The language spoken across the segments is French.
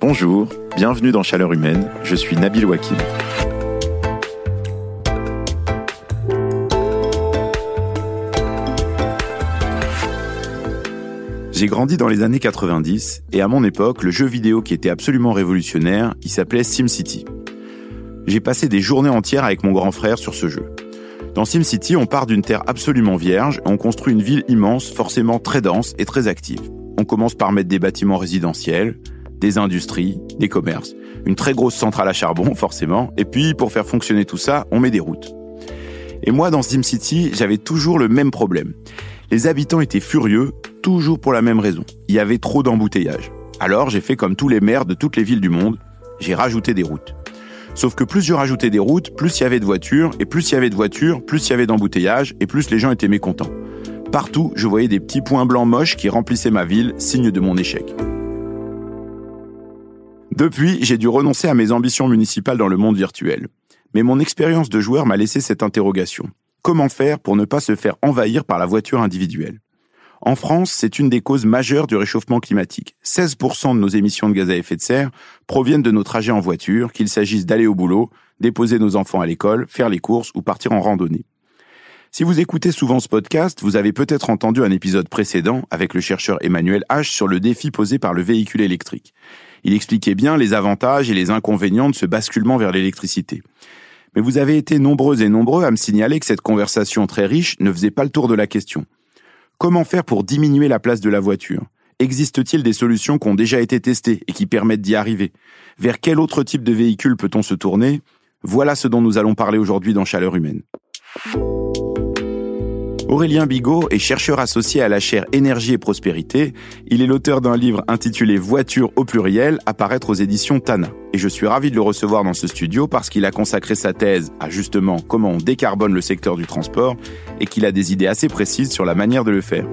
Bonjour, bienvenue dans Chaleur Humaine, je suis Nabil Wakim. J'ai grandi dans les années 90 et à mon époque, le jeu vidéo qui était absolument révolutionnaire, il s'appelait SimCity. J'ai passé des journées entières avec mon grand frère sur ce jeu. Dans SimCity, on part d'une terre absolument vierge et on construit une ville immense, forcément très dense et très active. On commence par mettre des bâtiments résidentiels, des industries, des commerces, une très grosse centrale à charbon forcément, et puis pour faire fonctionner tout ça, on met des routes. Et moi, dans SimCity, j'avais toujours le même problème. Les habitants étaient furieux, toujours pour la même raison. Il y avait trop d'embouteillages. Alors j'ai fait comme tous les maires de toutes les villes du monde, j'ai rajouté des routes. Sauf que plus je rajoutais des routes, plus il y avait de voitures, et plus il y avait de voitures, plus il y avait d'embouteillages, et plus les gens étaient mécontents. Partout, je voyais des petits points blancs moches qui remplissaient ma ville, signe de mon échec. Depuis, j'ai dû renoncer à mes ambitions municipales dans le monde virtuel. Mais mon expérience de joueur m'a laissé cette interrogation. Comment faire pour ne pas se faire envahir par la voiture individuelle? En France, c'est une des causes majeures du réchauffement climatique. 16% de nos émissions de gaz à effet de serre proviennent de nos trajets en voiture, qu'il s'agisse d'aller au boulot, déposer nos enfants à l'école, faire les courses ou partir en randonnée. Si vous écoutez souvent ce podcast, vous avez peut-être entendu un épisode précédent avec le chercheur Emmanuel H sur le défi posé par le véhicule électrique. Il expliquait bien les avantages et les inconvénients de ce basculement vers l'électricité. Mais vous avez été nombreux et nombreux à me signaler que cette conversation très riche ne faisait pas le tour de la question. Comment faire pour diminuer la place de la voiture? Existe-t-il des solutions qui ont déjà été testées et qui permettent d'y arriver? Vers quel autre type de véhicule peut-on se tourner? Voilà ce dont nous allons parler aujourd'hui dans Chaleur Humaine. Aurélien Bigot est chercheur associé à la chaire Énergie et Prospérité. Il est l'auteur d'un livre intitulé Voiture au pluriel, à paraître aux éditions Tana. Et je suis ravi de le recevoir dans ce studio parce qu'il a consacré sa thèse à justement comment on décarbone le secteur du transport et qu'il a des idées assez précises sur la manière de le faire.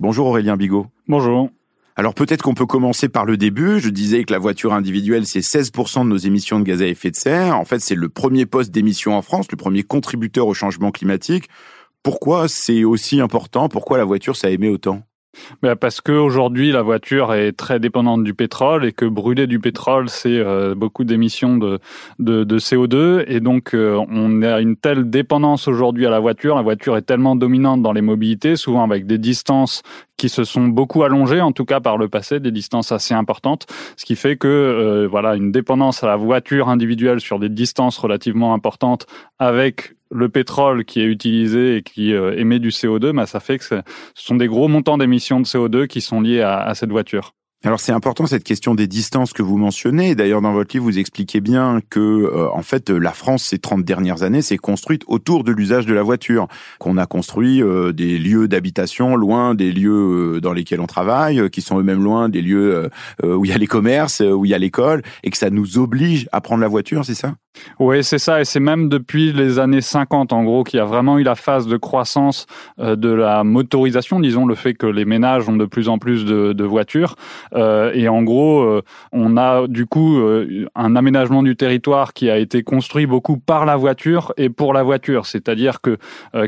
Bonjour Aurélien Bigot. Bonjour. Alors peut-être qu'on peut commencer par le début. Je disais que la voiture individuelle, c'est 16% de nos émissions de gaz à effet de serre. En fait, c'est le premier poste d'émission en France, le premier contributeur au changement climatique. Pourquoi c'est aussi important? Pourquoi la voiture, ça émet autant? Bah, parce qu'aujourd'hui, la voiture est très dépendante du pétrole et que brûler du pétrole, c'est euh, beaucoup d'émissions de, de, de, CO2. Et donc, euh, on a une telle dépendance aujourd'hui à la voiture. La voiture est tellement dominante dans les mobilités, souvent avec des distances qui se sont beaucoup allongées, en tout cas par le passé, des distances assez importantes, ce qui fait que euh, voilà une dépendance à la voiture individuelle sur des distances relativement importantes avec le pétrole qui est utilisé et qui euh, émet du CO2, bah, ça fait que ce sont des gros montants d'émissions de CO2 qui sont liés à, à cette voiture. Alors c'est important cette question des distances que vous mentionnez. D'ailleurs dans votre livre vous expliquez bien que euh, en fait la France ces 30 dernières années s'est construite autour de l'usage de la voiture, qu'on a construit euh, des lieux d'habitation loin des lieux dans lesquels on travaille, qui sont eux-mêmes loin des lieux où il y a les commerces, où il y a l'école et que ça nous oblige à prendre la voiture, c'est ça? Oui, c'est ça, et c'est même depuis les années 50, en gros, qu'il y a vraiment eu la phase de croissance euh, de la motorisation, disons, le fait que les ménages ont de plus en plus de, de voitures. Euh, et en gros, euh, on a du coup un aménagement du territoire qui a été construit beaucoup par la voiture et pour la voiture. C'est-à-dire que,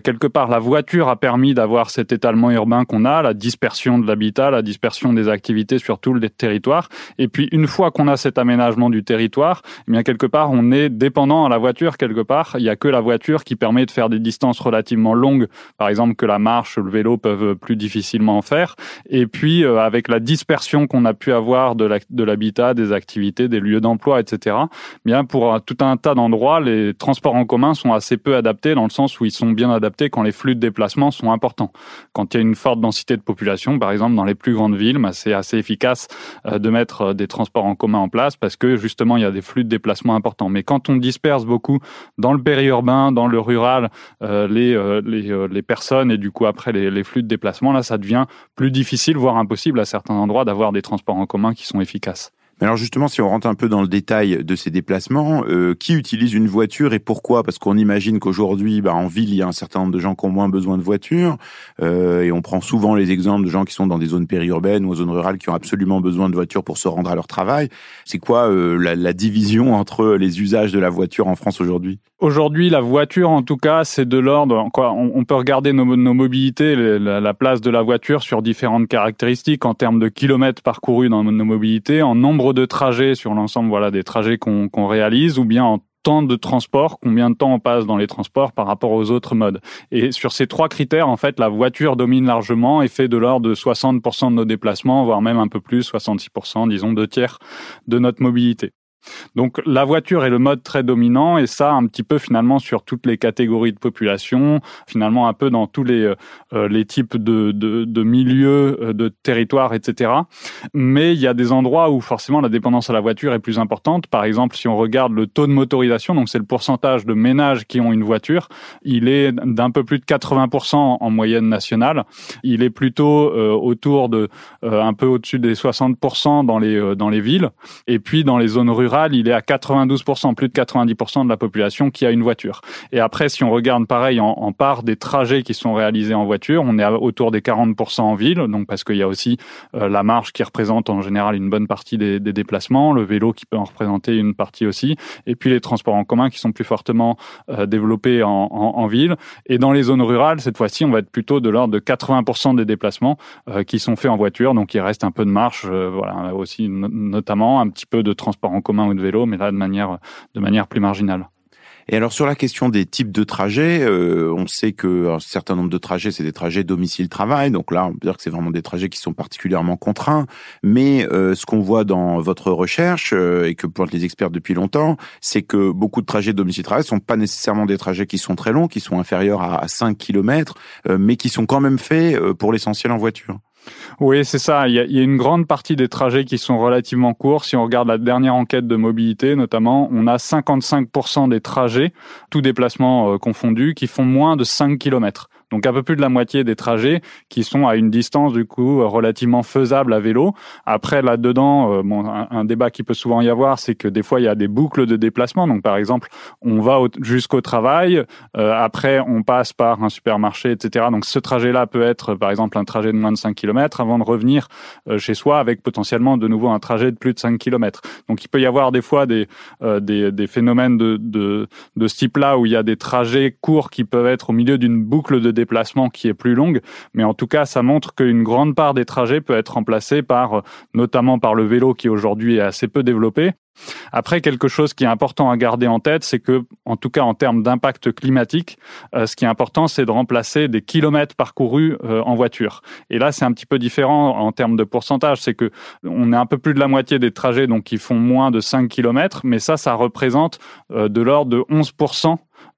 quelque part, la voiture a permis d'avoir cet étalement urbain qu'on a, la dispersion de l'habitat, la dispersion des activités sur tout le territoire. Et puis, une fois qu'on a cet aménagement du territoire, eh bien, quelque part, on est dépendant à la voiture quelque part. Il y a que la voiture qui permet de faire des distances relativement longues, par exemple que la marche, le vélo peuvent plus difficilement faire. Et puis euh, avec la dispersion qu'on a pu avoir de l'habitat, des activités, des lieux d'emploi, etc. Bien pour tout un tas d'endroits, les transports en commun sont assez peu adaptés dans le sens où ils sont bien adaptés quand les flux de déplacement sont importants. Quand il y a une forte densité de population, par exemple dans les plus grandes villes, bah, c'est assez efficace euh, de mettre euh, des transports en commun en place parce que justement il y a des flux de déplacement importants. Mais quand on disperse beaucoup dans le périurbain, dans le rural, euh, les, euh, euh, les, personnes et du coup après les, les, flux de déplacement, là ça devient plus difficile, voire impossible à certains endroits d'avoir des transports en commun qui sont efficaces. Mais alors justement, si on rentre un peu dans le détail de ces déplacements, euh, qui utilise une voiture et pourquoi? Parce qu'on imagine qu'aujourd'hui, bah, en ville, il y a un certain nombre de gens qui ont moins besoin de voiture, euh, et on prend souvent les exemples de gens qui sont dans des zones périurbaines ou zones rurales qui ont absolument besoin de voiture pour se rendre à leur travail. C'est quoi euh, la, la division entre les usages de la voiture en France aujourd'hui? Aujourd'hui, la voiture, en tout cas, c'est de l'ordre. Quoi, on, peut regarder nos, mobilités, la, place de la voiture sur différentes caractéristiques en termes de kilomètres parcourus dans nos mobilités, en nombre de trajets sur l'ensemble, voilà, des trajets qu'on réalise, ou bien en temps de transport, combien de temps on passe dans les transports par rapport aux autres modes. Et sur ces trois critères, en fait, la voiture domine largement et fait de l'ordre de 60% de nos déplacements, voire même un peu plus, 66%, disons deux tiers de notre mobilité. Donc la voiture est le mode très dominant et ça un petit peu finalement sur toutes les catégories de population, finalement un peu dans tous les, euh, euh, les types de, de, de, milieux, euh, de territoires, etc. Mais il y a des endroits où forcément la dépendance à la voiture est plus importante. Par exemple, si on regarde le taux de motorisation, donc c'est le pourcentage de ménages qui ont une voiture, il est d'un peu plus de 80% en moyenne nationale. Il est plutôt autour de un peu au-dessus des 60% dans les dans les villes et puis dans les zones rurales il est à 92%, plus de 90% de la population qui a une voiture. Et après, si on regarde pareil en, part des trajets qui sont réalisés en voiture, on est autour des 40% en ville, donc parce qu'il y a aussi euh, la marche qui représente en général une bonne partie des, déplacements, le vélo qui peut en représenter une partie aussi, et puis les transports en commun qui sont plus fortement euh, développés en, ville. Et dans les zones rurales, cette fois-ci, on va être plutôt de l'ordre de 80% des déplacements euh, qui sont faits en voiture, donc il reste un peu de marche, voilà, aussi notamment un petit peu de transport en commun ou de vélo, mais là de manière, de manière plus marginale. Et alors sur la question des types de trajets, euh, on sait que un certain nombre de trajets, c'est des trajets domicile-travail. Donc là, on peut dire que c'est vraiment des trajets qui sont particulièrement contraints. Mais euh, ce qu'on voit dans votre recherche euh, et que pointent les experts depuis longtemps, c'est que beaucoup de trajets domicile-travail sont pas nécessairement des trajets qui sont très longs, qui sont inférieurs à 5 km, mais qui sont quand même faits pour l'essentiel en voiture. Oui, c'est ça. Il y, a, une grande partie des trajets qui sont relativement courts. Si on regarde la dernière enquête de mobilité, notamment, on a 55% des trajets, tout déplacement euh, confondu, qui font moins de 5 km. Donc un peu plus de la moitié des trajets qui sont à une distance du coup relativement faisable à vélo. Après là-dedans, euh, bon, un, débat qui peut souvent y avoir, c'est que des fois il y a des boucles de déplacement. Donc par exemple, on va jusqu'au travail, euh, après on passe par un supermarché, etc. Donc ce trajet-là peut être par exemple un trajet de moins de 5 km avant de revenir euh, chez soi avec potentiellement de nouveau un trajet de plus de 5 km. Donc il peut y avoir des fois des, des, des, phénomènes de, de, de ce type-là où il y a des trajets courts qui peuvent être au milieu d'une boucle de déplacement qui est plus longue, mais en tout cas, ça montre qu'une grande part des trajets peut être remplacée par, euh, notamment par le vélo qui aujourd'hui est assez peu développé. Après, quelque chose qui est important à garder en tête, c'est que, en tout cas en termes d'impact climatique, euh, ce qui est important, c'est de remplacer des kilomètres parcourus euh, en voiture. Et là, c'est un petit peu différent en termes de pourcentage. C'est que on est un peu plus de la moitié des trajets donc qui font moins de 5 kilomètres, mais ça, ça représente de l'ordre de 11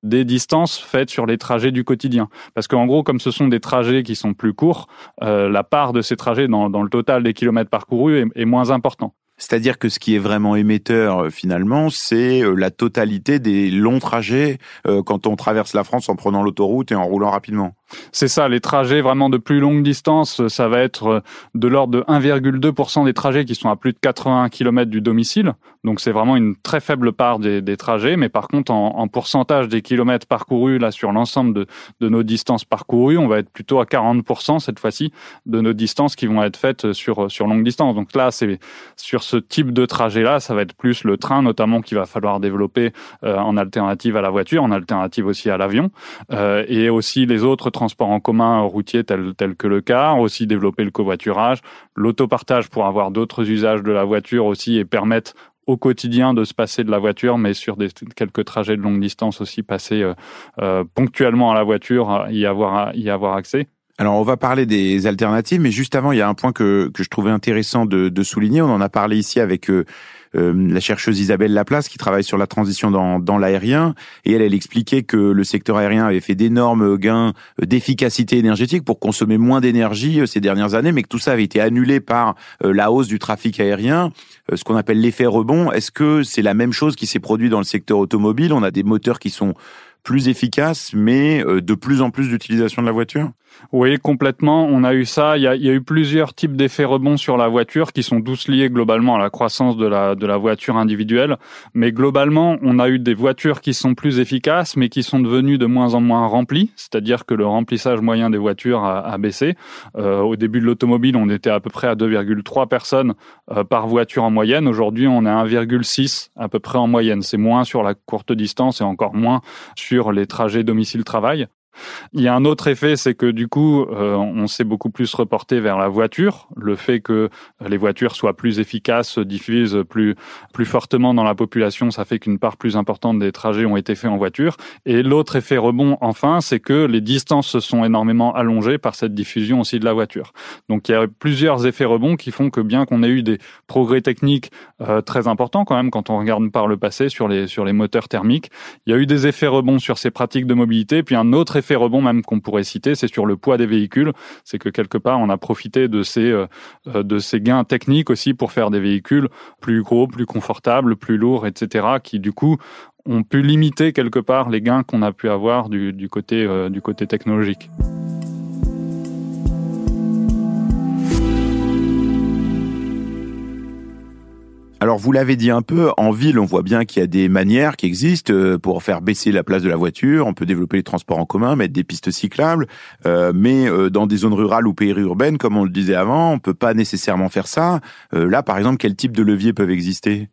des distances faites sur les trajets du quotidien. Parce qu'en gros, comme ce sont des trajets qui sont plus courts, euh, la part de ces trajets dans, le total des kilomètres parcourus est, est moins important. C'est-à-dire que ce qui est vraiment émetteur euh, finalement, c'est euh, la totalité des longs trajets quand on traverse la France en prenant l'autoroute et en roulant rapidement. C'est ça, les trajets vraiment de plus longue distance, ça va être euh, de l'ordre de 1,2% des trajets qui sont à plus de 80 km du domicile. Donc c'est vraiment une très faible part des, trajets, mais par contre en, en, pourcentage des kilomètres parcourus là sur l'ensemble de, nos distances parcourues, on va être plutôt à 40% cette fois-ci de nos distances qui vont être faites sur sur longue distance. Donc là, c'est sur ce type de trajet là, ça va être plus le train notamment qu'il va falloir développer euh, en alternative à la voiture, en alternative aussi à l'avion, euh, et aussi les autres transports en commun routiers tel, tel que le car, aussi développer le covoiturage, l'autopartage pour avoir d'autres usages de la voiture aussi et permettre au quotidien de se passer de la voiture, mais sur quelques trajets de longue distance aussi passer euh, euh ponctuellement à la voiture, y avoir, y avoir accès. Alors on va parler des alternatives, mais juste avant, il y a un point que, que je trouvais intéressant de, souligner. On en a parlé ici avec euh, euh, la chercheuse Isabelle Laplace qui travaille sur la transition dans, dans l'aérien. Et elle, elle expliquait que le secteur aérien avait fait d'énormes gains d'efficacité énergétique pour consommer moins d'énergie euh, ces dernières années, mais que tout ça avait été annulé par la hausse du trafic aérien, ce qu'on appelle l'effet rebond. Est-ce que c'est la même chose qui s'est produit dans le secteur automobile? On a des moteurs qui sont plus efficaces, mais de plus en plus d'utilisation de la voiture? Oui, complètement. On a eu ça. Il y a, eu plusieurs types d'effets rebonds sur la voiture qui sont tous liés globalement à la croissance de la, voiture individuelle. Mais globalement, on a eu des voitures qui sont plus efficaces, mais qui sont devenues de moins en moins remplies. C'est-à-dire que le remplissage moyen des voitures a, a baissé. Euh, au début de l'automobile, on était à peu près à 2,3 personnes euh, par voiture en moyenne. Aujourd'hui, on est à 1,6 à peu près en moyenne. C'est moins sur la courte distance et encore moins sur les trajets domicile-travail. Il y a un autre effet, c'est que du coup, euh, on s'est beaucoup plus reporté vers la voiture. Le fait que les voitures soient plus efficaces, diffusent plus plus fortement dans la population, ça fait qu'une part plus importante des trajets ont été faits en voiture. Et l'autre effet rebond, enfin, c'est que les distances se sont énormément allongées par cette diffusion aussi de la voiture. Donc il y a plusieurs effets rebonds qui font que bien qu'on ait eu des progrès techniques euh, très importants quand même quand on regarde par le passé sur les sur les moteurs thermiques, il y a eu des effets rebonds sur ces pratiques de mobilité, puis un autre rebond même qu'on pourrait citer, c'est sur le poids des véhicules. C'est que quelque part, on a profité de ces, euh, euh, de ces gains techniques aussi pour faire des véhicules plus gros, plus confortables, plus lourds, etc., qui du coup ont pu limiter quelque part les gains qu'on a pu avoir du, du côté, euh, du côté technologique. Alors vous l'avez dit un peu, en ville on voit bien qu'il y a des manières qui existent euh, pour faire baisser la place de la voiture, on peut développer les transports en commun, mettre des pistes cyclables, euh, mais euh, dans des zones rurales ou périurbaines, comme on le disait avant, on peut pas nécessairement faire ça. là par exemple, quel type de leviers peuvent exister?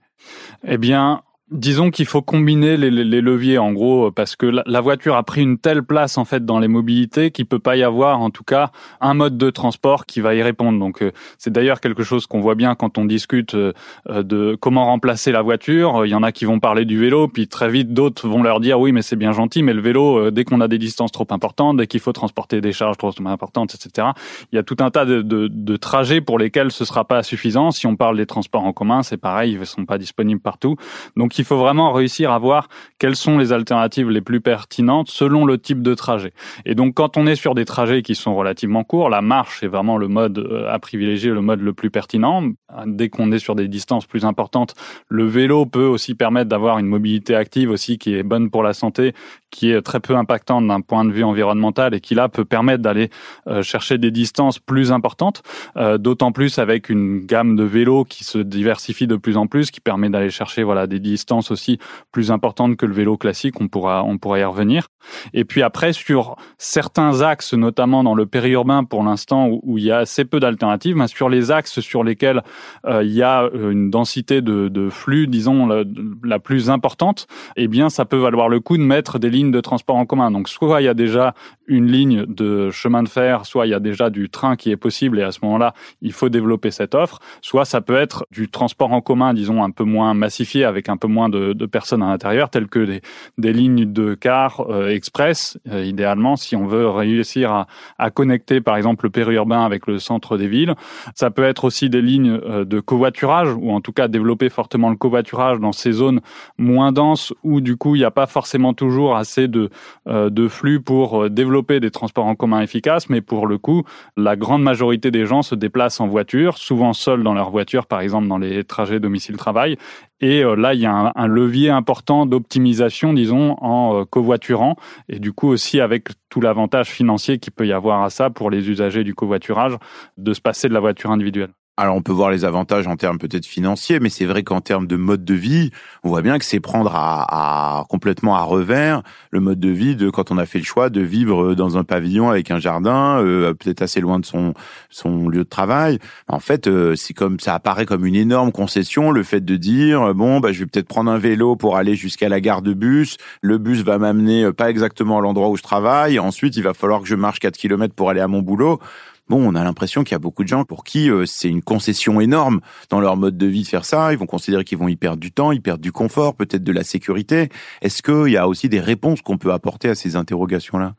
Eh bien, Disons qu'il faut combiner les, les, leviers en gros parce que la, voiture a pris une telle place en fait dans les mobilités qu'il peut pas y avoir en tout cas un mode de transport qui va y répondre. Donc euh, c'est d'ailleurs quelque chose qu'on voit bien quand on discute euh, de comment remplacer la voiture. Il y en a qui vont parler du vélo puis très vite d'autres vont leur dire oui mais c'est bien gentil mais le vélo euh, dès qu'on a des distances trop importantes, dès qu'il faut transporter des charges trop importantes etc. Il y a tout un tas de, de, de trajets pour lesquels ce sera pas suffisant. Si on parle des transports en commun c'est pareil ils sont pas disponibles partout. Donc il faut vraiment réussir à voir quelles sont les alternatives les plus pertinentes selon le type de trajet. Et donc, quand on est sur des trajets qui sont relativement courts, la marche est vraiment le mode euh, à privilégier, le mode le plus pertinent. Dès qu'on est sur des distances plus importantes, le vélo peut aussi permettre d'avoir une mobilité active aussi qui est bonne pour la santé, qui est très peu impactante d'un point de vue environnemental et qui là peut permettre d'aller euh, chercher des distances plus importantes, euh, d'autant plus avec une gamme de vélos qui se diversifie de plus en plus, qui permet d'aller chercher voilà des distances aussi plus importantes que le vélo classique. On pourra on pourra y revenir. Et puis après sur certains axes, notamment dans le périurbain pour l'instant où, il y a assez peu d'alternatives, mais sur les axes sur lesquels euh, il y a une densité de, de flux, disons la, la plus importante, eh bien ça peut valoir le coup de mettre des de transport en commun. Donc soit il y a déjà une ligne de chemin de fer, soit il y a déjà du train qui est possible et à ce moment-là, il faut développer cette offre, soit ça peut être du transport en commun, disons, un peu moins massifié avec un peu moins de, de personnes à l'intérieur, telles que des, des, lignes de car euh, express, euh, idéalement, si on veut réussir à, à, connecter, par exemple, le périurbain avec le centre des villes. Ça peut être aussi des lignes euh, de covoiturage, ou en tout cas développer fortement le covoiturage dans ces zones moins denses où, du coup, il n'y a pas forcément toujours assez de, de flux pour développer des transports en commun efficaces, mais pour le coup, la grande majorité des gens se déplacent en voiture, souvent seuls dans leur voiture, par exemple dans les trajets domicile-travail. Et euh, là, il y a un, levier important d'optimisation, disons, en euh, covoiturant, et du coup aussi avec tout l'avantage financier qu'il peut y avoir à ça pour les usagers du covoiturage, de se passer de la voiture individuelle. Alors on peut voir les avantages en termes peut-être financiers, mais c'est vrai qu'en termes de mode de vie, on voit bien que c'est prendre à, complètement à revers le mode de vie de quand on a fait le choix de vivre dans un pavillon avec un jardin, euh, peut-être assez loin de son son lieu de travail. En fait, euh, c'est comme ça apparaît comme une énorme concession le fait de dire bon bah je vais peut-être prendre un vélo pour aller jusqu'à la gare de bus. Le bus va m'amener euh, pas exactement à l'endroit où je travaille. Ensuite, il va falloir que je marche 4 km pour aller à mon boulot bon, on a l'impression qu'il y a beaucoup de gens pour qui euh, c'est une concession énorme dans leur mode de vie de faire ça. Ils vont considérer qu'ils vont y perdre du temps, y perdre du confort, peut-être de la sécurité. Est-ce qu'il y a aussi des réponses qu'on peut apporter à ces interrogations-là?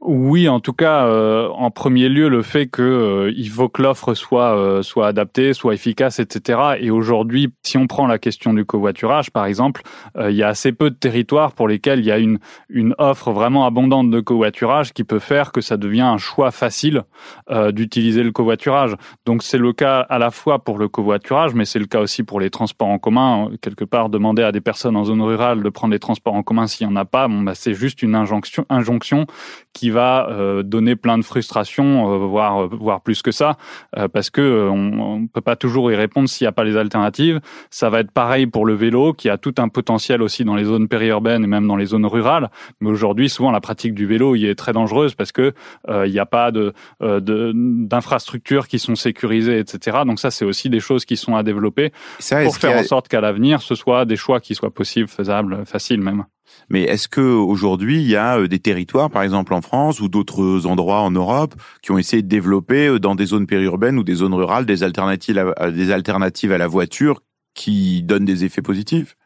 Oui, en tout cas, euh, en premier lieu, le fait que euh, faut que l'offre soit soit adaptée, soit efficace, etc. Et aujourd'hui, si on prend la question du covoiturage, par exemple, il y a assez peu de territoires pour lesquels il y a une une offre vraiment abondante de covoiturage qui peut faire que ça devient un choix facile d'utiliser le covoiturage. Donc c'est le cas à la fois pour le covoiturage, mais c'est le cas aussi pour les transports en commun. Quelque part, demander à des personnes en zone rurale de prendre les transports en commun s'il n'y en a pas, bon, bah, c'est juste une injonction, qui va donner plein de frustration, voire, voire plus que ça, parce que on ne peut pas toujours y répondre s'il n'y a pas les alternatives. Ça va être pareil pour le vélo, qui a tout un potentiel aussi dans les zones périurbaines et même dans les zones rurales. Mais aujourd'hui, souvent, la pratique du vélo y est très dangereuse parce que euh, il n'y a pas de euh, d'infrastructures qui sont sécurisées, etc. Donc ça, c'est aussi des choses qui sont à développer pour faire en sorte qu'à l'avenir, ce soit des choix qui soient possibles, faisables, faciles même. Mais est-ce que aujourd'hui il y a euh, des territoires, par exemple en France ou d'autres endroits en Europe, qui ont essayé de développer dans des zones périurbaines ou des zones rurales des alternatives à, des alternatives à la voiture qui donnent des effets positifs?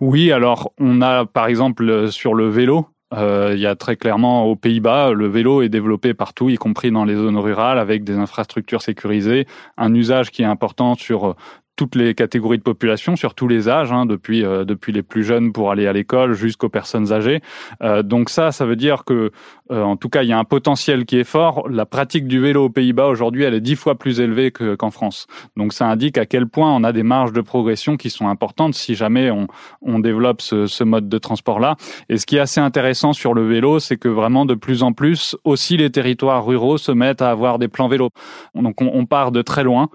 Oui, alors on a par exemple sur le vélo, euh, il y a très clairement aux Pays-Bas, le vélo est développé partout, y compris dans les zones rurales, avec des infrastructures sécurisées, un usage qui est important sur toutes les catégories de population, sur tous les âges, hein, depuis euh, depuis les plus jeunes pour aller à l'école jusqu'aux personnes âgées. Euh, donc ça, ça veut dire que, euh, en tout cas, il y a un potentiel qui est fort. La pratique du vélo aux Pays-Bas aujourd'hui, elle est dix fois plus élevée qu'en France. Donc ça indique à quel point on a des marges de progression qui sont importantes si jamais on on développe ce, ce mode de transport là. Et ce qui est assez intéressant sur le vélo, c'est que vraiment de plus en plus aussi les territoires ruraux se mettent à avoir des plans vélo. Donc on, on part de très loin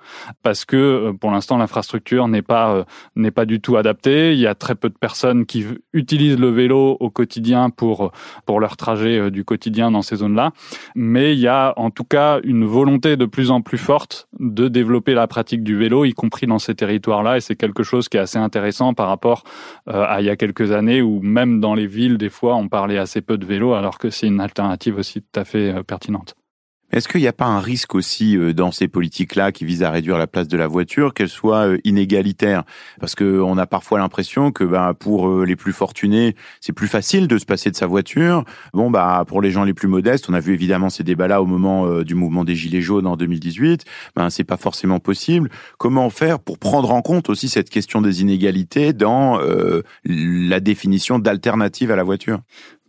parce que pour l'instant l'infrastructure n'est pas euh, n'est pas du tout adaptée. Il y a très peu de personnes qui utilisent le vélo au quotidien pour pour leur trajet euh, du quotidien dans ces zones-là. Mais il y a en tout cas une volonté de plus en plus forte de développer la pratique du vélo, y compris dans ces territoires-là. Et c'est quelque chose qui est assez intéressant par rapport euh, à il y a quelques années où même dans les villes, des fois, on parlait assez peu de vélo, alors que c'est une alternative aussi tout à fait pertinente. Est-ce qu'il n'y a pas un risque aussi euh, dans ces politiques-là qui visent à réduire la place de la voiture, qu'elle soit euh, inégalitaire? Parce que on a parfois l'impression que bah, pour euh, les plus fortunés, c'est plus facile de se passer de sa voiture. Bon, bah pour les gens les plus modestes, on a vu évidemment ces débats-là au moment du mouvement des Gilets jaunes en 2018. Ben c'est pas forcément possible. Comment faire pour prendre en compte aussi cette question des inégalités dans la définition d'alternative à la voiture?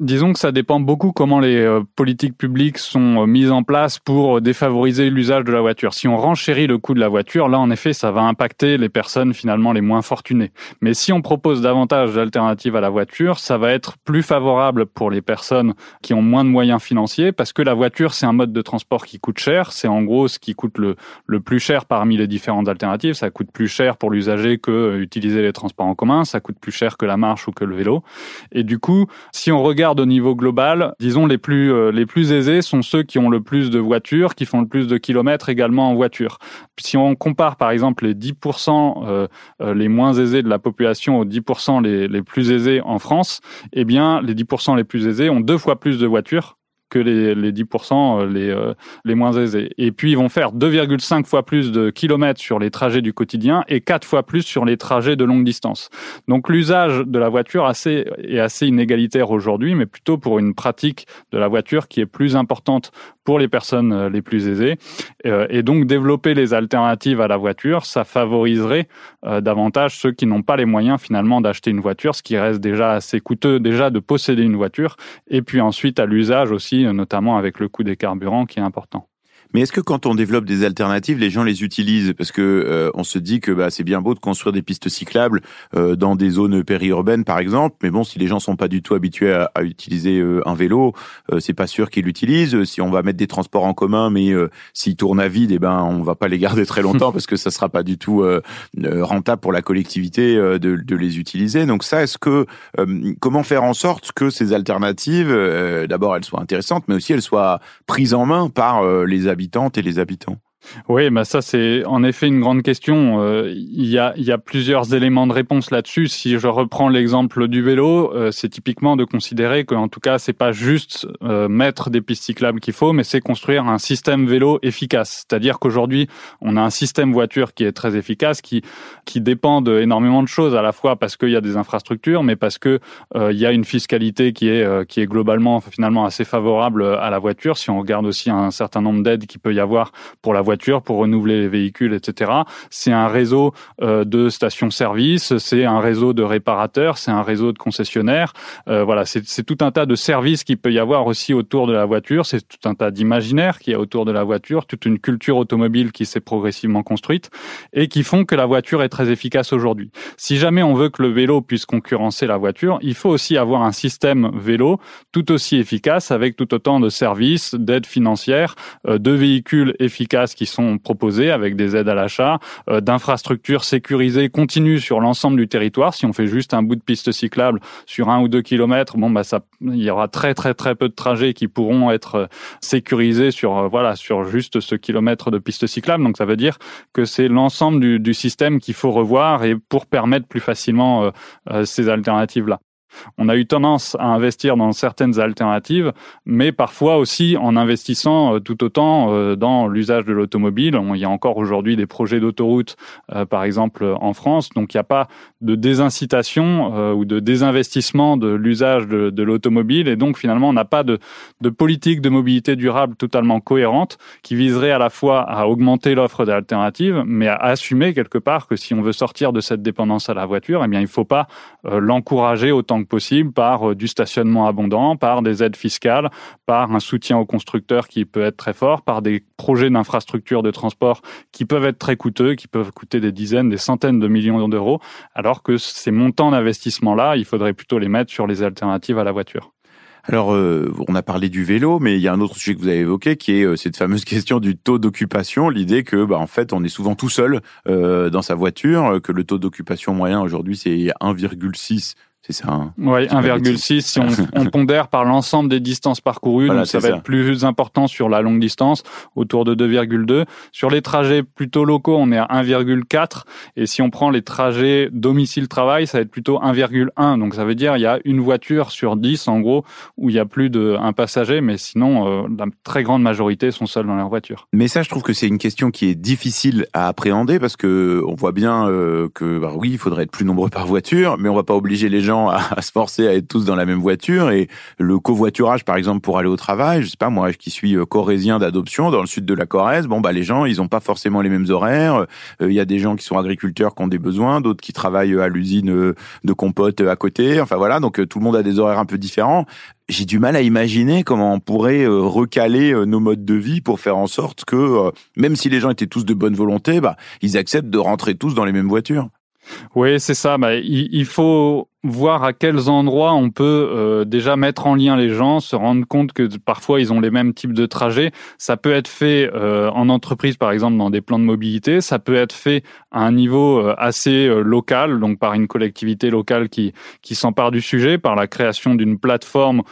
Disons que ça dépend beaucoup comment les euh, politiques publiques sont euh, mises en place pour euh, défavoriser l'usage de la voiture. Si on renchérit le coût de la voiture, là en effet, ça va impacter les personnes finalement les moins fortunées. Mais si on propose davantage d'alternatives à la voiture, ça va être plus favorable pour les personnes qui ont moins de moyens financiers parce que la voiture, c'est un mode de transport qui coûte cher. C'est en gros ce qui coûte le, le plus cher parmi les différentes alternatives. Ça coûte plus cher pour l'usager que utiliser les transports en commun. Ça coûte plus cher que la marche ou que le vélo. Et du coup, si on regarde au niveau global, disons les plus euh, les plus aisés sont ceux qui ont le plus de voitures, qui font le plus de kilomètres également en voiture. Si on compare par exemple les 10% euh, euh, les moins aisés de la population aux 10% les, les plus aisés en France, eh bien les 10% les plus aisés ont deux fois plus de voitures que les, les 10% euh, les, euh, les moins aisés. Et puis, ils vont faire 2,5 fois plus de kilomètres sur les trajets du quotidien et 4 fois plus sur les trajets de longue distance. Donc, l'usage de la voiture assez, est assez inégalitaire aujourd'hui, mais plutôt pour une pratique de la voiture qui est plus importante pour les personnes euh, les plus aisées. Et donc, développer les alternatives à la voiture, ça favoriserait davantage ceux qui n'ont pas les moyens finalement d'acheter une voiture, ce qui reste déjà assez coûteux déjà de posséder une voiture, et puis ensuite à l'usage aussi notamment avec le coût des carburants qui est important. Mais est-ce que quand on développe des alternatives, les gens les utilisent? Parce que euh, on se dit que bah, c'est bien beau de construire des pistes cyclables euh, dans des zones périurbaines, par exemple. Mais bon, si les gens sont pas du tout habitués à, à utiliser euh, un vélo, c'est pas sûr qu'ils l'utilisent. Si on va mettre des transports en commun, mais s'ils tournent à vide, eh ben on va pas les garder très longtemps parce que ça sera pas du tout rentable pour la collectivité de, de, les utiliser. Donc ça, est-ce que comment faire en sorte que ces alternatives, d'abord elles soient intéressantes, mais aussi elles soient prises en main par les habitants et les habitants oui, bah ça c'est en effet une grande question. Euh, il, y a, y a plusieurs éléments de réponse là-dessus. Si je reprends l'exemple du vélo, euh, c'est typiquement de considérer qu'en tout cas c'est pas juste euh, mettre des pistes cyclables qu'il faut, mais c'est construire un système vélo efficace. C'est-à-dire qu'aujourd'hui on a un système voiture qui est très efficace, qui qui dépend de énormément de choses à la fois parce qu'il y a des infrastructures, mais parce que il y a une fiscalité qui est qui est globalement finalement assez favorable à la voiture. Si on regarde aussi un certain nombre d'aides qu'il peut y avoir pour la voiture pour renouveler les véhicules, etc. C'est un réseau de stations-service, c'est un réseau de réparateurs, c'est un réseau de concessionnaires. voilà, c'est tout un tas de services qu'il peut y avoir aussi autour de la voiture. C'est tout un tas d'imaginaire qu'il y a autour de la voiture, toute une culture automobile qui s'est progressivement construite et qui font que la voiture est très efficace aujourd'hui. Si jamais on veut que le vélo puisse concurrencer la voiture, il faut aussi avoir un système vélo tout aussi efficace avec tout autant de services, d'aides financières, euh, de véhicules efficaces qui sont proposés avec des aides à l'achat, euh, d'infrastructures sécurisées continues sur l'ensemble du territoire. Si on fait juste un bout de piste cyclable sur un ou deux kilomètres, bon bah ça, il y aura très très très peu de trajets qui pourront être euh, sécurisés sur voilà sur juste ce kilomètre de piste cyclable. Donc ça veut dire que c'est l'ensemble du, système qu'il faut revoir et pour permettre plus facilement ces alternatives là. On a eu tendance à investir dans certaines alternatives, mais parfois aussi en investissant euh, tout autant euh, dans l'usage de l'automobile. Il y a encore aujourd'hui des projets d'autoroute, euh, par exemple en France, donc il n'y a pas de désincitation ou de désinvestissement de l'usage de, l'automobile, et donc finalement on n'a pas de, de, politique de mobilité durable totalement cohérente qui viserait à la fois à augmenter l'offre d'alternatives, mais à assumer quelque part que si on veut sortir de cette dépendance à la voiture, eh bien il ne faut pas l'encourager autant possible par euh, du stationnement abondant, par des aides fiscales, par un soutien aux constructeurs qui peut être très fort, par des projets d'infrastructures de transport qui peuvent être très coûteux, qui peuvent coûter des dizaines, des centaines de millions d'euros, alors que ces montants d'investissement-là, il faudrait plutôt les mettre sur les alternatives à la voiture. Alors, euh, on a parlé du vélo, mais il y a un autre sujet que vous avez évoqué, qui est euh, cette fameuse question du taux d'occupation. L'idée que, bah, en fait, on est souvent tout seul dans sa voiture, que le taux d'occupation moyen aujourd'hui c'est 1,6 c'est ça. Hein oui, 1,6 si on, on, pondère par l'ensemble des distances parcourues, donc ça va être plus important sur la longue distance, autour de 2,2. Sur les trajets plutôt locaux, on est à 1,4 et si on prend les trajets domicile-travail, ça va être plutôt 1,1. Donc ça veut dire il y a une voiture sur 10 en gros où il y a plus d'un passager, mais sinon euh, la très grande majorité sont seuls dans leur voiture. Mais ça, je trouve que c'est une question qui est difficile à appréhender parce que on voit bien euh, que bah oui, il faudrait être plus nombreux par voiture, mais on va pas obliger les gens à, se forcer à être tous dans la même voiture et le covoiturage par exemple pour aller au travail je sais pas moi qui suis euh, corésien d'adoption dans le sud de la Corrèze bon bah les gens ils ont pas forcément les mêmes horaires euh, il y a des gens qui sont agriculteurs qui ont des besoins d'autres qui travaillent à l'usine euh, de compote à côté enfin voilà donc tout le monde a des horaires un peu différents j'ai du mal à imaginer comment on pourrait recaler nos modes de vie pour faire en sorte que, même si les gens étaient tous de bonne volonté, bah, ils acceptent de rentrer tous dans les mêmes voitures. Oui, c'est ça. Bah, il, faut voir à quels endroits on peut euh, déjà mettre en lien les gens, se rendre compte que parfois ils ont les mêmes types de trajets. Ça peut être fait euh, en entreprise, par exemple, dans des plans de mobilité. Ça peut être fait à un niveau euh, assez local, donc par une collectivité locale qui qui s'empare du sujet, par la création d'une plateforme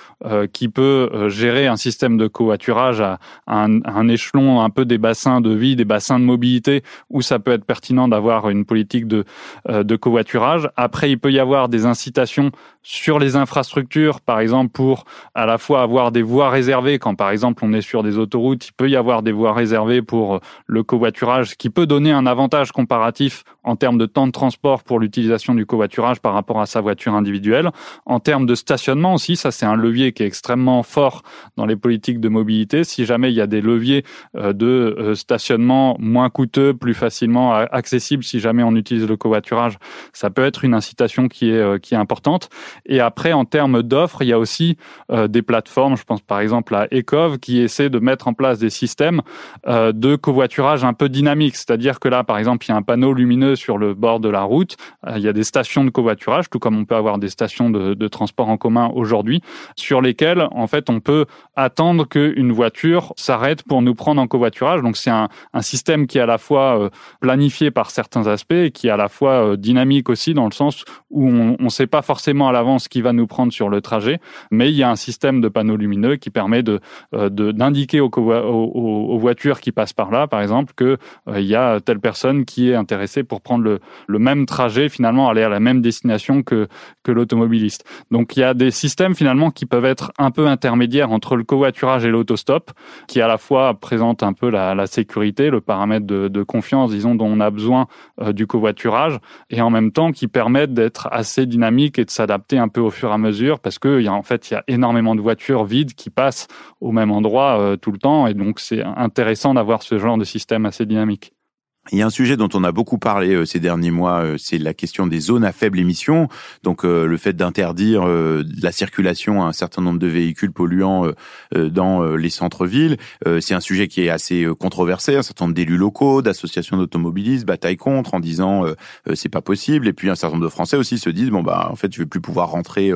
qui peut gérer un système de covoiturage à, un, à, un, échelon un peu des bassins de vie, des bassins de mobilité, où ça peut être pertinent d'avoir une politique de de covoiturage. Après, il peut y avoir des incitation sur les infrastructures, par exemple pour à la fois avoir des voies réservées, quand par exemple on est sur des autoroutes, il peut y avoir des voies réservées pour euh, le covoiturage, ce qui peut donner un avantage comparatif en termes de temps de transport pour l'utilisation du covoiturage par rapport à sa voiture individuelle. En termes de stationnement aussi, ça c'est un levier qui est extrêmement fort dans les politiques de mobilité. Si jamais il y a des leviers euh, de euh, stationnement moins coûteux, plus facilement accessibles, si jamais on utilise le covoiturage, ça peut être une incitation qui est qui est importante. Et après, en termes d'offres, il y a aussi euh, des plateformes, je pense par exemple à Ecov, qui essaie de mettre en place des systèmes euh, de covoiturage un peu dynamiques. C'est-à-dire que là, par exemple, il y a un panneau lumineux sur le bord de la route, euh, il y a des stations de covoiturage, tout comme on peut avoir des stations de, transport en commun aujourd'hui, sur lesquelles, en fait, on peut attendre qu'une voiture s'arrête pour nous prendre en covoiturage. Donc c'est un, un, système qui est à la fois planifié par certains aspects et qui est à la fois dynamique aussi, dans le sens où on ne sait pas forcément à l'avance qui va nous prendre sur le trajet, mais il y a un système de panneaux lumineux qui permet de euh, d'indiquer aux, voitures qui passent par là, par exemple, que euh, il y a telle personne qui est intéressée pour prendre le, même trajet, finalement aller à la même destination que que l'automobiliste. Donc il y a des systèmes finalement qui peuvent être un peu intermédiaires entre le covoiturage et l'autostop, qui à la fois présentent un peu la, sécurité, le paramètre de, confiance, disons, dont on a besoin euh, du covoiturage, et en même temps qui permettent d'être assez dynamique et de s'adapter un peu au fur et à mesure parce que y a, en fait il y a énormément de voitures vides qui passent au même endroit tout le temps et donc c'est intéressant d'avoir ce genre de système assez dynamique. Il y a un sujet dont on a beaucoup parlé euh, ces derniers mois, euh, c'est la question des zones à faible émission. Donc euh, le fait d'interdire la circulation à un certain nombre de véhicules polluants dans les centres-villes, c'est un sujet qui est assez controversé. Un certain nombre d'élus locaux, d'associations d'automobilistes bataillent contre en disant c'est pas possible. Et puis un certain nombre de Français aussi se disent bon bah en fait je vais plus pouvoir rentrer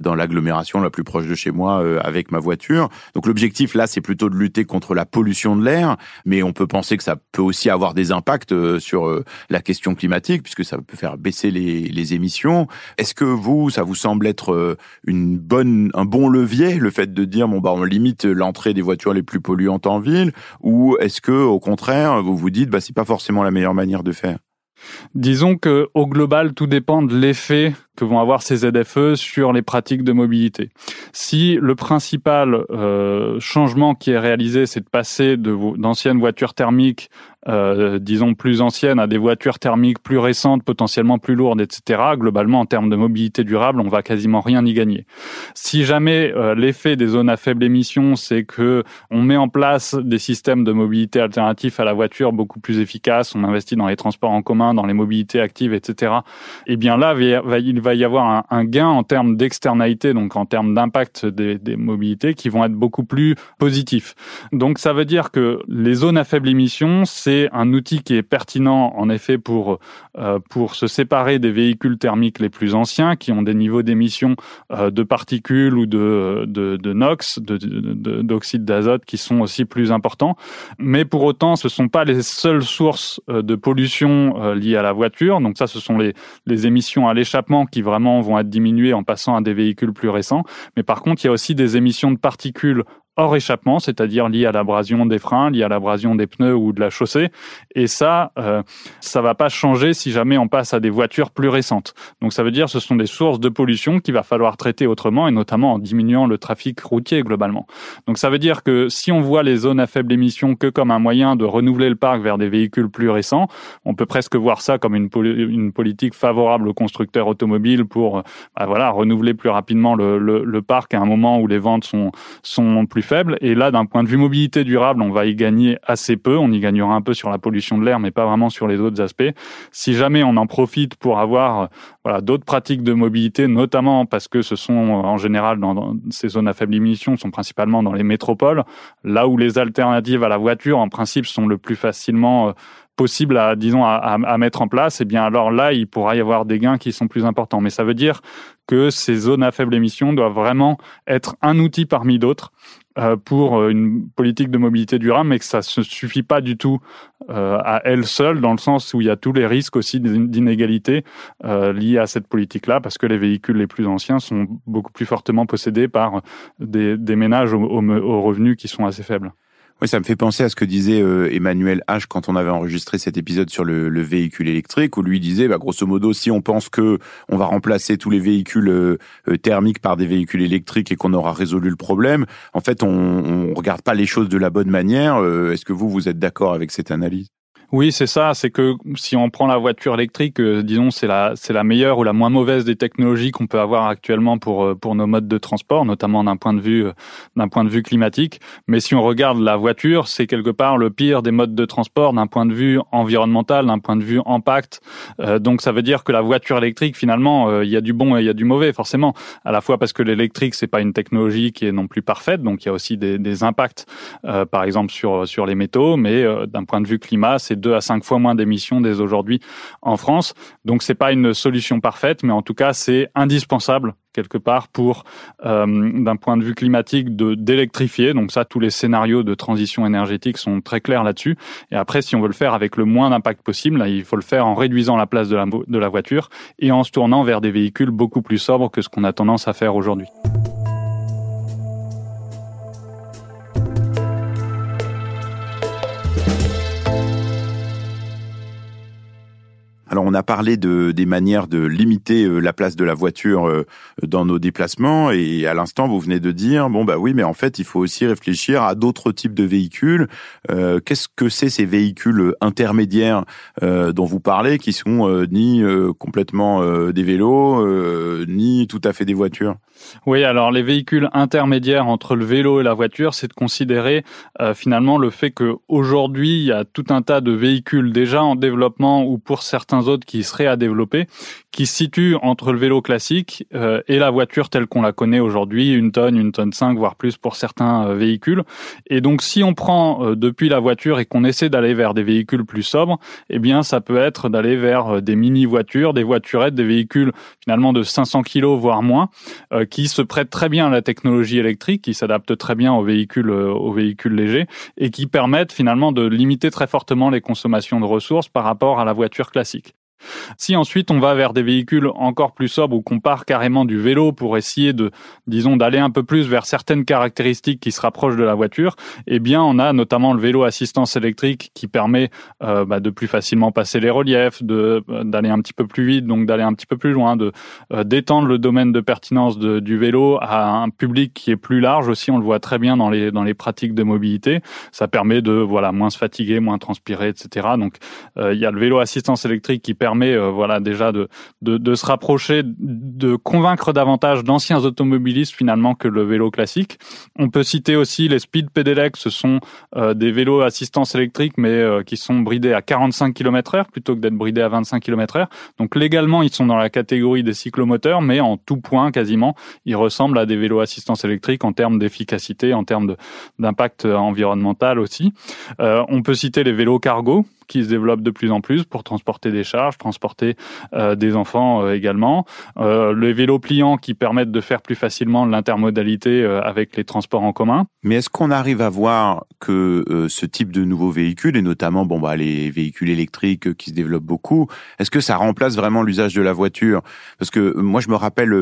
dans l'agglomération la plus proche de chez moi avec ma voiture. Donc l'objectif là c'est plutôt de lutter contre la pollution de l'air, mais on peut penser que ça peut aussi avoir des impacts euh, sur euh, la question climatique, puisque ça peut faire baisser les, les émissions. Est-ce que vous, ça vous semble être euh, une bonne, un bon levier, le fait de dire bon bah on limite l'entrée des voitures les plus polluantes en ville, ou est-ce que au contraire vous vous dites bah c'est pas forcément la meilleure manière de faire? Disons que au global, tout dépend de l'effet que vont avoir ces ZFE sur les pratiques de mobilité. Si le principal euh, changement qui est réalisé, c'est de passer d'anciennes voitures thermiques, euh, disons plus anciennes, à des voitures thermiques plus récentes, potentiellement plus lourdes, etc., globalement, en termes de mobilité durable, on va quasiment rien y gagner. Si jamais euh, l'effet des zones à faible émission, c'est que on met en place des systèmes de mobilité alternatifs à la voiture beaucoup plus efficaces, on investit dans les transports en commun, dans les mobilités actives, etc., eh bien là, il va va y avoir un, gain en termes d'externalité, donc en termes d'impact des, mobilités, qui vont être beaucoup plus positifs. Donc ça veut dire que les zones à faible émission, c'est un outil qui est pertinent en effet pour euh, pour se séparer des véhicules thermiques les plus anciens, qui ont des niveaux d'émission euh, de particules ou de de, de NOx, d'oxyde d'azote, qui sont aussi plus importants. Mais pour autant, ce sont pas les seules sources euh, de pollution liées à la voiture. Donc ça, ce sont les les émissions à l'échappement qui vraiment vont être diminuées en passant à des véhicules plus récents. Mais par contre, il y a aussi des émissions de particules hors échappement, c'est-à-dire lié à l'abrasion des freins, lié à l'abrasion des pneus ou de la chaussée. Et ça, euh, ça va pas changer si jamais on passe à des voitures plus récentes. Donc ça veut dire ce sont des sources de pollution qu'il va falloir traiter autrement et notamment en diminuant le trafic routier globalement. Donc ça veut dire que si on voit les zones à faible émission que comme un moyen de renouveler le parc vers des véhicules plus récents, on peut presque voir ça comme une, une politique favorable aux constructeurs automobiles pour bah voilà renouveler plus rapidement le, le, le parc à un moment où les ventes sont sont plus Et là, d'un point de vue mobilité durable, on va y gagner assez peu. On y gagnera un peu sur la pollution de l'air, mais pas vraiment sur les autres aspects. Si jamais on en profite pour avoir d'autres pratiques de mobilité, notamment parce que ce sont en général dans, ces zones à faible émission, sont principalement dans les métropoles, là où les alternatives à la voiture, en principe, sont le plus facilement euh, possible à, disons, à, mettre en place, et eh bien alors là, il pourra y avoir des gains qui sont plus importants. Mais ça veut dire que ces zones à faible émission doivent vraiment être un outil parmi d'autres pour euh, une politique de mobilité durable, mais que ça ne suffit pas du tout euh, à elle seule, dans le sens où il y a tous les risques aussi d'inégalité liés à cette politique-là, parce que les véhicules les plus anciens sont beaucoup plus fortement possédés par des, ménages aux revenus qui sont assez faibles. Oui, ça me fait penser à ce que disait euh, Emmanuel H quand on avait enregistré cet épisode sur le, le véhicule électrique, où lui disait, bah, grosso modo, si on pense que on va remplacer tous les véhicules euh, euh, thermiques par des véhicules électriques et qu'on aura résolu le problème, en fait, on, on regarde pas les choses de la bonne manière. Est-ce que vous, vous êtes d'accord avec cette analyse? Oui, c'est ça. C'est que si on prend la voiture électrique, euh, disons, c'est la, c'est la meilleure ou la moins mauvaise des technologies qu'on peut avoir actuellement pour euh, pour nos modes de transport, notamment d'un point de vue euh, d'un point de vue climatique. Mais si on regarde la voiture, c'est quelque part le pire des modes de transport d'un point de vue environnemental, d'un point de vue impact. donc ça veut dire que la voiture électrique, finalement, il y a du bon et il y a du mauvais, forcément. À la fois parce que l'électrique, c'est pas une technologie qui est non plus parfaite, donc il y a aussi des, des impacts, par exemple sur sur les métaux. Mais d'un point de vue climat, c'est deux à cinq fois moins d'émissions dès aujourd'hui en France. Donc c'est pas une solution parfaite, mais en tout cas c'est indispensable quelque part pour, euh, d'un point de vue climatique, de d'électrifier. Donc ça, tous les scénarios de transition énergétique sont très clairs là-dessus. Et après, si on veut le faire avec le moins d'impact possible, là, il faut le faire en réduisant la place de la, de la voiture et en se tournant vers des véhicules beaucoup plus sobres que ce qu'on a tendance à faire aujourd'hui. Alors on a parlé de, des manières de limiter euh, la place de la voiture euh, dans nos déplacements et à l'instant vous venez de dire bon bah oui mais en fait il faut aussi réfléchir à d'autres types de véhicules. Euh, Qu'est-ce que c'est ces véhicules intermédiaires dont vous parlez qui sont ni complètement des vélos ni tout à fait des voitures? Oui alors les véhicules intermédiaires entre le vélo et la voiture c'est de considérer finalement le fait que aujourd'hui il y a tout un tas de véhicules déjà en développement ou pour certains autres qui seraient à développer, qui se situent entre le vélo classique euh, et la voiture telle qu'on la connaît aujourd'hui, une tonne, une tonne 5, voire plus pour certains euh, véhicules. Et donc si on prend euh, depuis la voiture et qu'on essaie d'aller vers des véhicules plus sobres, eh bien ça peut être d'aller vers des mini-voitures, des voiturettes, des véhicules finalement de 500 kilos, voire moins, qui se prêtent très bien à la technologie électrique, qui s'adaptent très bien aux véhicules, aux véhicules légers et qui permettent finalement de limiter très fortement les consommations de ressources par rapport à la voiture classique. Si ensuite on va vers des véhicules encore plus sobres ou qu'on part carrément du vélo pour essayer de, disons, d'aller un peu plus vers certaines caractéristiques qui se rapprochent de la voiture, eh bien on a notamment le vélo assistance électrique qui permet euh, bah, de plus facilement passer les reliefs, de euh, d'aller un petit peu plus vite, donc d'aller un petit peu plus loin, de euh, d'étendre le domaine de pertinence du vélo à un public qui est plus large aussi. On le voit très bien dans les dans les pratiques de mobilité. Ça permet de voilà moins se fatiguer, moins transpirer, etc. Donc il y a le vélo assistance électrique qui permet permet euh, voilà déjà de, se rapprocher, de convaincre davantage d'anciens automobilistes finalement que le vélo classique. On peut citer aussi les Speed Pedelec, ce sont euh, des vélos assistance électrique mais euh, qui sont bridés à 45 km/h plutôt que d'être bridés à 25 km/h. Donc légalement ils sont dans la catégorie des cyclomoteurs, mais en tout point quasiment ils ressemblent à des vélos assistance électrique en termes d'efficacité, en termes d'impact environnemental aussi. on peut citer les vélos cargo qui se développe de plus en plus pour transporter des charges, transporter euh, des enfants euh, également. Euh, les vélos pliants qui permettent de faire plus facilement l'intermodalité avec les transports en commun. Mais est-ce qu'on arrive à voir que euh, ce type de nouveaux véhicules, et notamment bon bah les véhicules électriques qui se développent beaucoup, est-ce que ça remplace vraiment l'usage de la voiture? Parce que moi je me rappelle,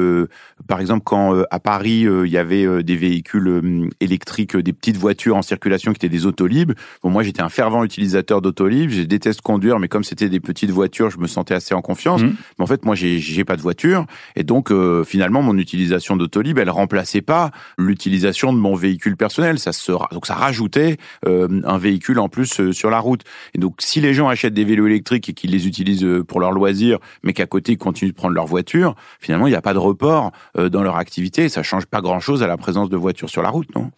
par exemple, quand à Paris il y avait des véhicules électriques, des petites voitures en circulation qui étaient des autolibes. Bon moi j'étais un fervent utilisateur d'autolibes je déteste conduire, mais comme c'était des petites voitures, je me sentais assez en confiance. Mmh. Mais en fait, moi, j'ai j'ai pas de voiture, et donc euh, finalement, mon utilisation d'Autolib, elle remplaçait pas l'utilisation de mon véhicule personnel. Donc ça rajoutait euh, un véhicule en plus euh, sur la route. Et donc, si les gens achètent des vélos électriques et qu'ils les utilisent pour leur loisir, mais qu'à côté ils continuent de prendre leur voiture, finalement, il n'y a pas de report dans leur activité. Et ça change pas grand chose à la présence de voitures sur la route, non?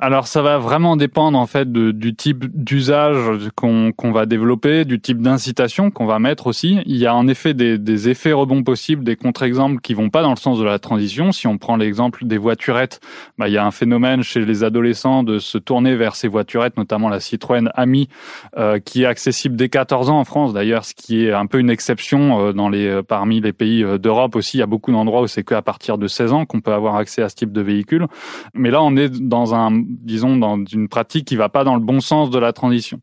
Alors ça va vraiment dépendre en fait du type d'usage qu'on va développer, du type d'incitation qu'on va mettre aussi. Il y a en effet des, effets rebonds possibles, des contre-exemples qui vont pas dans le sens de la transition. Si on prend l'exemple des voiturettes, bah, il y a un phénomène chez les adolescents de se tourner vers ces voiturettes, notamment la Citroën Ami, euh, qui est accessible dès 14 ans en France d'ailleurs, ce qui est un peu une exception euh, dans les, euh, parmi les pays d'Europe aussi. Il y a beaucoup d'endroits où c'est qu'à partir de 16 ans qu'on peut avoir accès à ce type de véhicule. Mais là, on est dans un disons, dans une pratique qui va pas dans le bon sens de la transition.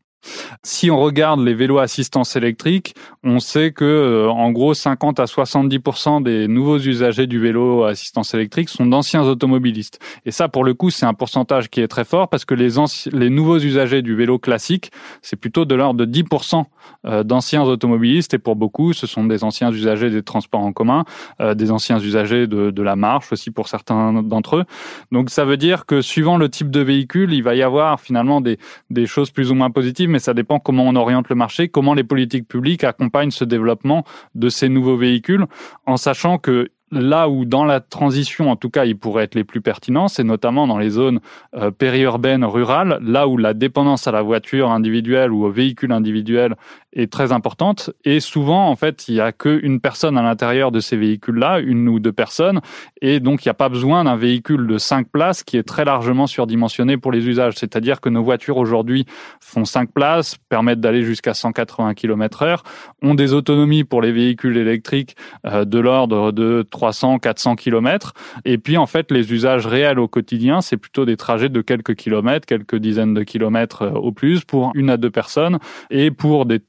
Si on regarde les vélos assistance électrique, on sait que euh, en gros 50 à 70% des nouveaux usagers du vélo assistance électrique sont d'anciens automobilistes. Et ça pour le coup, c'est un pourcentage qui est très fort parce que les les nouveaux usagers du vélo classique, c'est plutôt de l'ordre de 10% euh, d'anciens automobilistes et pour beaucoup, ce sont des anciens usagers des transports en commun, euh, des anciens usagers de, de la marche aussi pour certains d'entre eux. Donc ça veut dire que suivant le type de véhicule, il va y avoir finalement des des choses plus ou moins positives mais ça dépend comment on oriente le marché, comment les politiques publiques accompagnent ce développement de ces nouveaux véhicules, en sachant que là où dans la transition, en tout cas, ils pourraient être les plus pertinents, c'est notamment dans les zones euh, périurbaines, rurales, là où la dépendance à la voiture individuelle ou au véhicule individuel est très importante. Et souvent, en fait, il n'y a qu'une personne à l'intérieur de ces véhicules-là, une ou deux personnes, et donc il n'y a pas besoin d'un véhicule de cinq places qui est très largement surdimensionné pour les usages. C'est-à-dire que nos voitures aujourd'hui font cinq places, permettent d'aller jusqu'à 180 km heure, ont des autonomies pour les véhicules électriques euh, de l'ordre de 300, 400 kilomètres. Et puis, en fait, les usages réels au quotidien, c'est plutôt des trajets de quelques kilomètres, quelques dizaines de kilomètres euh, au plus pour une à deux personnes et pour des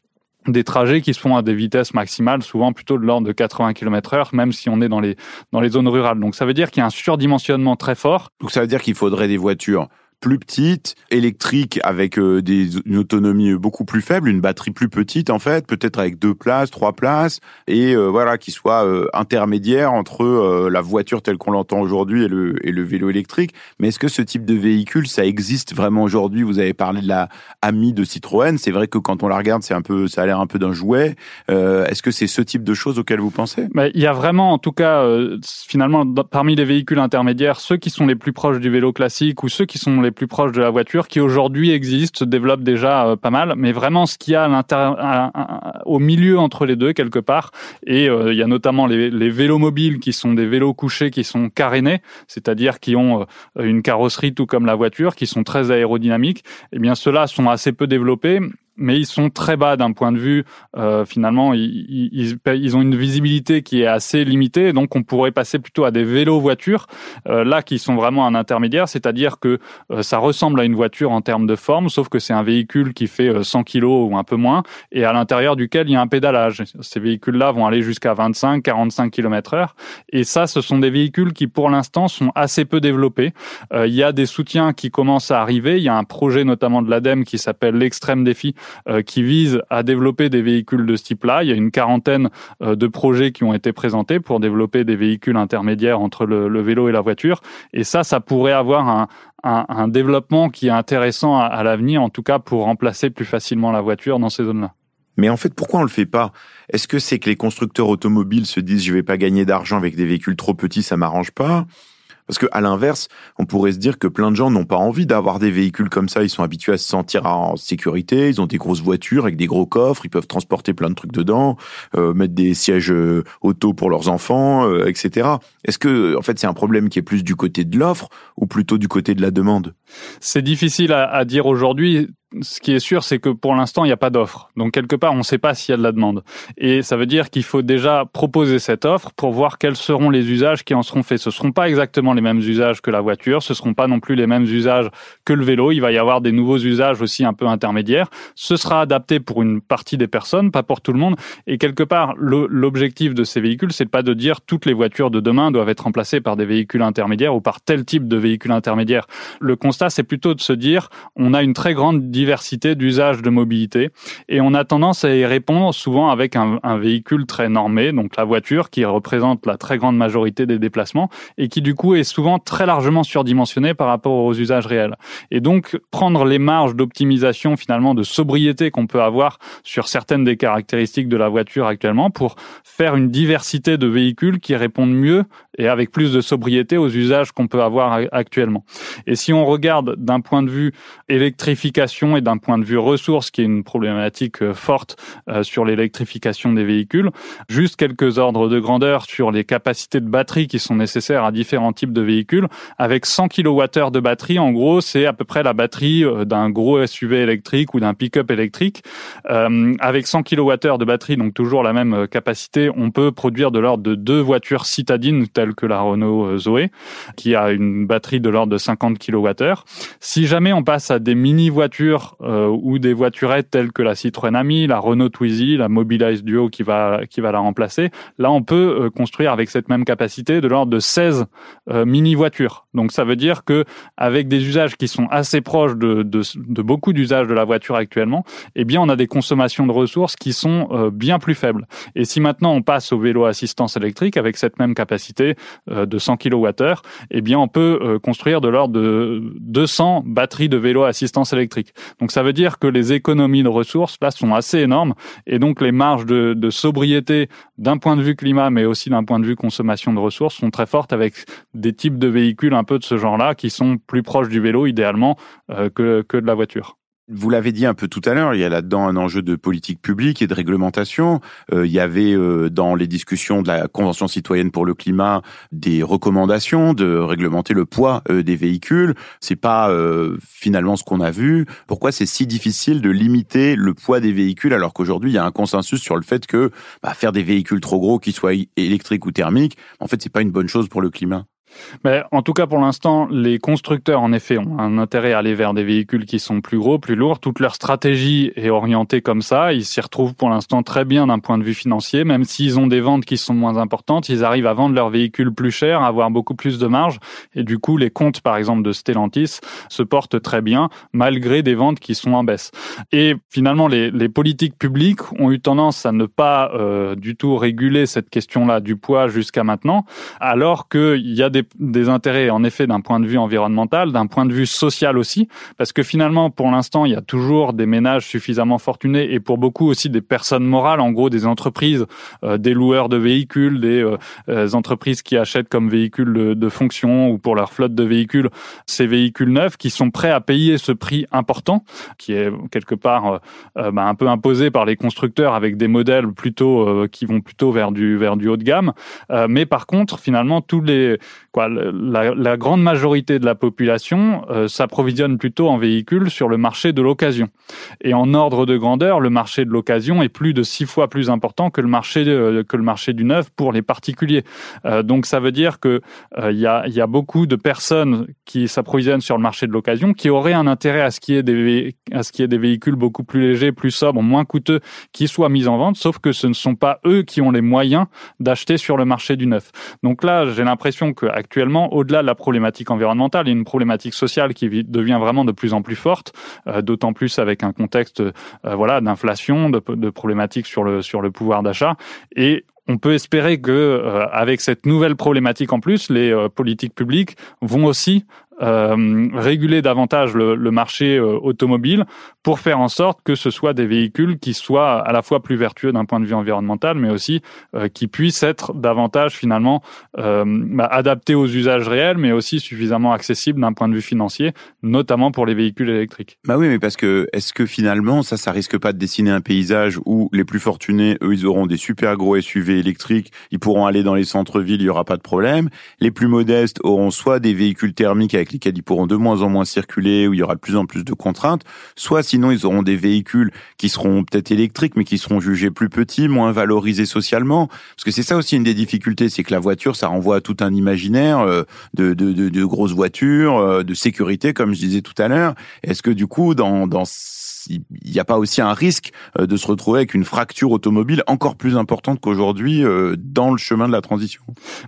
des trajets qui se font à des vitesses maximales, souvent plutôt de l'ordre de 80 km heure, même si on est dans les, dans les zones rurales. Donc ça veut dire qu'il y a un surdimensionnement très fort. Donc ça veut dire qu'il faudrait des voitures plus petite, électrique avec euh, des, une autonomie beaucoup plus faible, une batterie plus petite en fait, peut-être avec deux places, trois places, et euh, voilà qui soit euh, intermédiaire entre la voiture telle qu'on l'entend aujourd'hui et le, et le vélo électrique. Mais est-ce que ce type de véhicule, ça existe vraiment aujourd'hui? Vous avez parlé de la Ami de Citroën. C'est vrai que quand on la regarde, c'est un peu, ça a l'air un peu d'un jouet. est-ce que c'est ce type de choses auxquelles vous pensez? Il y a vraiment, en tout cas, finalement, parmi les véhicules intermédiaires, ceux qui sont les plus proches du vélo classique ou ceux qui sont les plus proches de la voiture, qui aujourd'hui existent, se développent déjà euh, pas mal. Mais vraiment, ce qu'il y a à au milieu entre les deux, quelque part, et euh, il y a notamment les, les, vélos mobiles qui sont des vélos couchés qui sont carénés, c'est-à-dire qui ont euh, une carrosserie tout comme la voiture, qui sont très aérodynamiques. Eh bien, ceux-là sont assez peu développés mais ils sont très bas d'un point de vue. Euh, finalement, ils, ils, ils, ont une visibilité qui est assez limitée, donc on pourrait passer plutôt à des vélos-voitures, euh, là qui sont vraiment un intermédiaire, c'est-à-dire que euh, ça ressemble à une voiture en termes de forme, sauf que c'est un véhicule qui fait 100 kg ou un peu moins, et à l'intérieur duquel il y a un pédalage. Ces véhicules-là vont aller jusqu'à 25-45 km/h, et ça, ce sont des véhicules qui, pour l'instant, sont assez peu développés. il y a des soutiens qui commencent à arriver. Il y a un projet notamment de l'ADEME qui s'appelle l'extrême défi euh, qui vise à développer des véhicules de ce type-là. Il y a une quarantaine euh, de projets qui ont été présentés pour développer des véhicules intermédiaires entre le, vélo et la voiture. Et ça, ça pourrait avoir un, développement qui est intéressant à, l'avenir, en tout cas pour remplacer plus facilement la voiture dans ces zones-là. Mais en fait, pourquoi on le fait pas? Est-ce que c'est que les constructeurs automobiles se disent je vais pas gagner d'argent avec des véhicules trop petits, ça m'arrange pas parce que à l'inverse, on pourrait se dire que plein de gens n'ont pas envie d'avoir des véhicules comme ça. Ils sont habitués à se sentir en sécurité. Ils ont des grosses voitures avec des gros coffres. Ils peuvent transporter plein de trucs dedans, euh, mettre des sièges euh, auto pour leurs enfants, euh, etc. Est-ce que, en fait, c'est un problème qui est plus du côté de l'offre ou plutôt du côté de la demande? C'est difficile à, à dire aujourd'hui ce qui est sûr, c'est que pour l'instant, il n'y a pas d'offre. Donc, quelque part, on ne sait pas s'il y a de la demande. Et ça veut dire qu'il faut déjà proposer cette offre pour voir quels seront les usages qui en seront faits. Ce ne seront pas exactement les mêmes usages que la voiture, ce ne seront pas non plus les mêmes usages que le vélo. Il va y avoir des nouveaux usages aussi un peu intermédiaires. Ce sera adapté pour une partie des personnes, pas pour tout le monde. Et quelque part, l'objectif de ces véhicules, c'est pas de dire toutes les voitures de demain doivent être remplacées par des véhicules intermédiaires ou par tel type de véhicule intermédiaire. Le constat, c'est plutôt de se dire, on a une très grande diversité d'usages de mobilité et on a tendance à y répondre souvent avec un, véhicule très normé, donc la voiture qui représente la très grande majorité des déplacements et qui du coup est souvent très largement surdimensionné par rapport aux usages réels. Et donc prendre les marges d'optimisation finalement de sobriété qu'on peut avoir sur certaines des caractéristiques de la voiture actuellement pour faire une diversité de véhicules qui répondent mieux et avec plus de sobriété aux usages qu'on peut avoir actuellement. Et si on regarde d'un point de vue électrification et d'un point de vue ressources, qui est une problématique euh, forte euh, sur l'électrification des véhicules, juste quelques ordres de grandeur sur les capacités de batterie qui sont nécessaires à différents types de véhicules. Avec 100 kWh de batterie, en gros, c'est à peu près la batterie euh, d'un gros SUV électrique ou d'un pick-up électrique. Avec 100 kWh de batterie, donc toujours la même capacité, on peut produire de l'ordre de deux voitures citadines telles que la Renault Zoé, qui a une batterie de l'ordre de 50 kWh. Si jamais on passe à des mini-voitures euh, ou des voiturettes telles que la Citroën Ami, la Renault Twizy, la Mobilize Duo qui va qui va la remplacer, là on peut euh, construire avec cette même capacité de l'ordre de 16 euh, mini-voitures. Donc ça veut dire que avec des usages qui sont assez proches de, de, de beaucoup d'usages de la voiture actuellement, eh bien on a des consommations de ressources qui sont bien plus faibles. Et si maintenant on passe au vélo assistance électrique avec cette même capacité de 100 kWh, eh bien on peut construire de l'ordre de 200 batteries de vélo assistance électrique. Donc ça veut dire que les économies de ressources là sont assez énormes et donc les marges de, de sobriété d'un point de vue climat mais aussi d'un point de vue consommation de ressources sont très fortes avec des types de véhicules un peu de ce genre-là qui sont plus proches du vélo idéalement euh, que, que de la voiture. Vous l'avez dit un peu tout à l'heure, il y a là-dedans un enjeu de politique publique et de réglementation. Euh, il y avait euh, dans les discussions de la Convention citoyenne pour le climat des recommandations de réglementer le poids des véhicules. C'est pas finalement ce qu'on a vu. Pourquoi c'est si difficile de limiter le poids des véhicules alors qu'aujourd'hui il y a un consensus sur le fait que bah, faire des véhicules trop gros, qu'ils soient électriques ou thermiques, en fait c'est pas une bonne chose pour le climat? Mais en tout cas, pour l'instant, les constructeurs, en effet, ont un intérêt à aller vers des véhicules qui sont plus gros, plus lourds. Toute leur stratégie est orientée comme ça. Ils s'y retrouvent pour l'instant très bien d'un point de vue financier. Même s'ils ont des ventes qui sont moins importantes, ils arrivent à vendre leurs véhicules plus chers, à avoir beaucoup plus de marge. Et du coup, les comptes, par exemple, de Stellantis se portent très bien, malgré des ventes qui sont en baisse. Et finalement, les, les politiques publiques ont eu tendance à ne pas euh, du tout réguler cette question-là du poids jusqu'à maintenant, alors qu'il y a des des, intérêts, en effet, d'un point de vue environnemental, d'un point de vue social aussi, parce que finalement, pour l'instant, il y a toujours des ménages suffisamment fortunés et pour beaucoup aussi des personnes morales, en gros des entreprises, euh, des loueurs de véhicules, des euh, euh, entreprises qui achètent comme véhicules de, fonction ou pour leur flotte de véhicules ces véhicules neufs, qui sont prêts à payer ce prix important, qui est quelque part bah, un peu imposé par les constructeurs avec des modèles plutôt qui vont plutôt vers du vers du haut de gamme. mais par contre, finalement, tous les la, la, grande majorité de la population euh, s'approvisionne plutôt en véhicules sur le marché de l'occasion. Et en ordre de grandeur, le marché de l'occasion est plus de six fois plus important que le marché de, que le marché du neuf pour les particuliers. Euh, donc ça veut dire que euh, il y, a, y a beaucoup de personnes qui s'approvisionnent sur le marché de l'occasion qui auraient un intérêt à ce qu'il y ait des à ce qu'il y ait des véhicules beaucoup plus légers, plus sobres, moins coûteux qui soient mis en vente, sauf que ce ne sont pas eux qui ont les moyens d'acheter sur le marché du neuf. Donc là, j'ai l'impression que actuellement, au-delà de la problématique environnementale, il y a une problématique sociale qui devient vraiment de plus en plus forte, euh, d'autant plus avec un contexte euh, voilà d'inflation, de, problématiques sur le sur le pouvoir d'achat. Et on peut espérer que, euh, avec cette nouvelle problématique en plus, les politiques publiques vont aussi euh, réguler davantage le, le marché euh, automobile pour faire en sorte que ce soit des véhicules qui soient à la fois plus vertueux d'un point de vue environnemental, mais aussi euh, qui puissent être davantage finalement bah, adaptés aux usages réels, mais aussi suffisamment accessibles d'un point de vue financier, notamment pour les véhicules électriques. Bah oui, mais parce que est-ce que finalement ça, ça risque pas de dessiner un paysage où les plus fortunés, eux, ils auront des super gros SUV électriques, ils pourront aller dans les centres-villes, il y aura pas de problème. Les plus modestes auront soit des véhicules thermiques avec lesquels ils pourront de moins en moins circuler, où il y aura de plus en plus de contraintes, soit sinon ils auront des véhicules qui seront peut-être électriques, mais qui seront jugés plus petits, moins valorisés socialement. Parce que c'est ça aussi une des difficultés, c'est que la voiture, ça renvoie à tout un imaginaire euh, de, de, de, de grosses voitures, euh, de sécurité, comme je disais tout à l'heure. Est-ce que du coup, dans, dans il n'y a pas aussi un risque euh, de se retrouver avec une fracture automobile encore plus importante qu'aujourd'hui dans le chemin de la transition?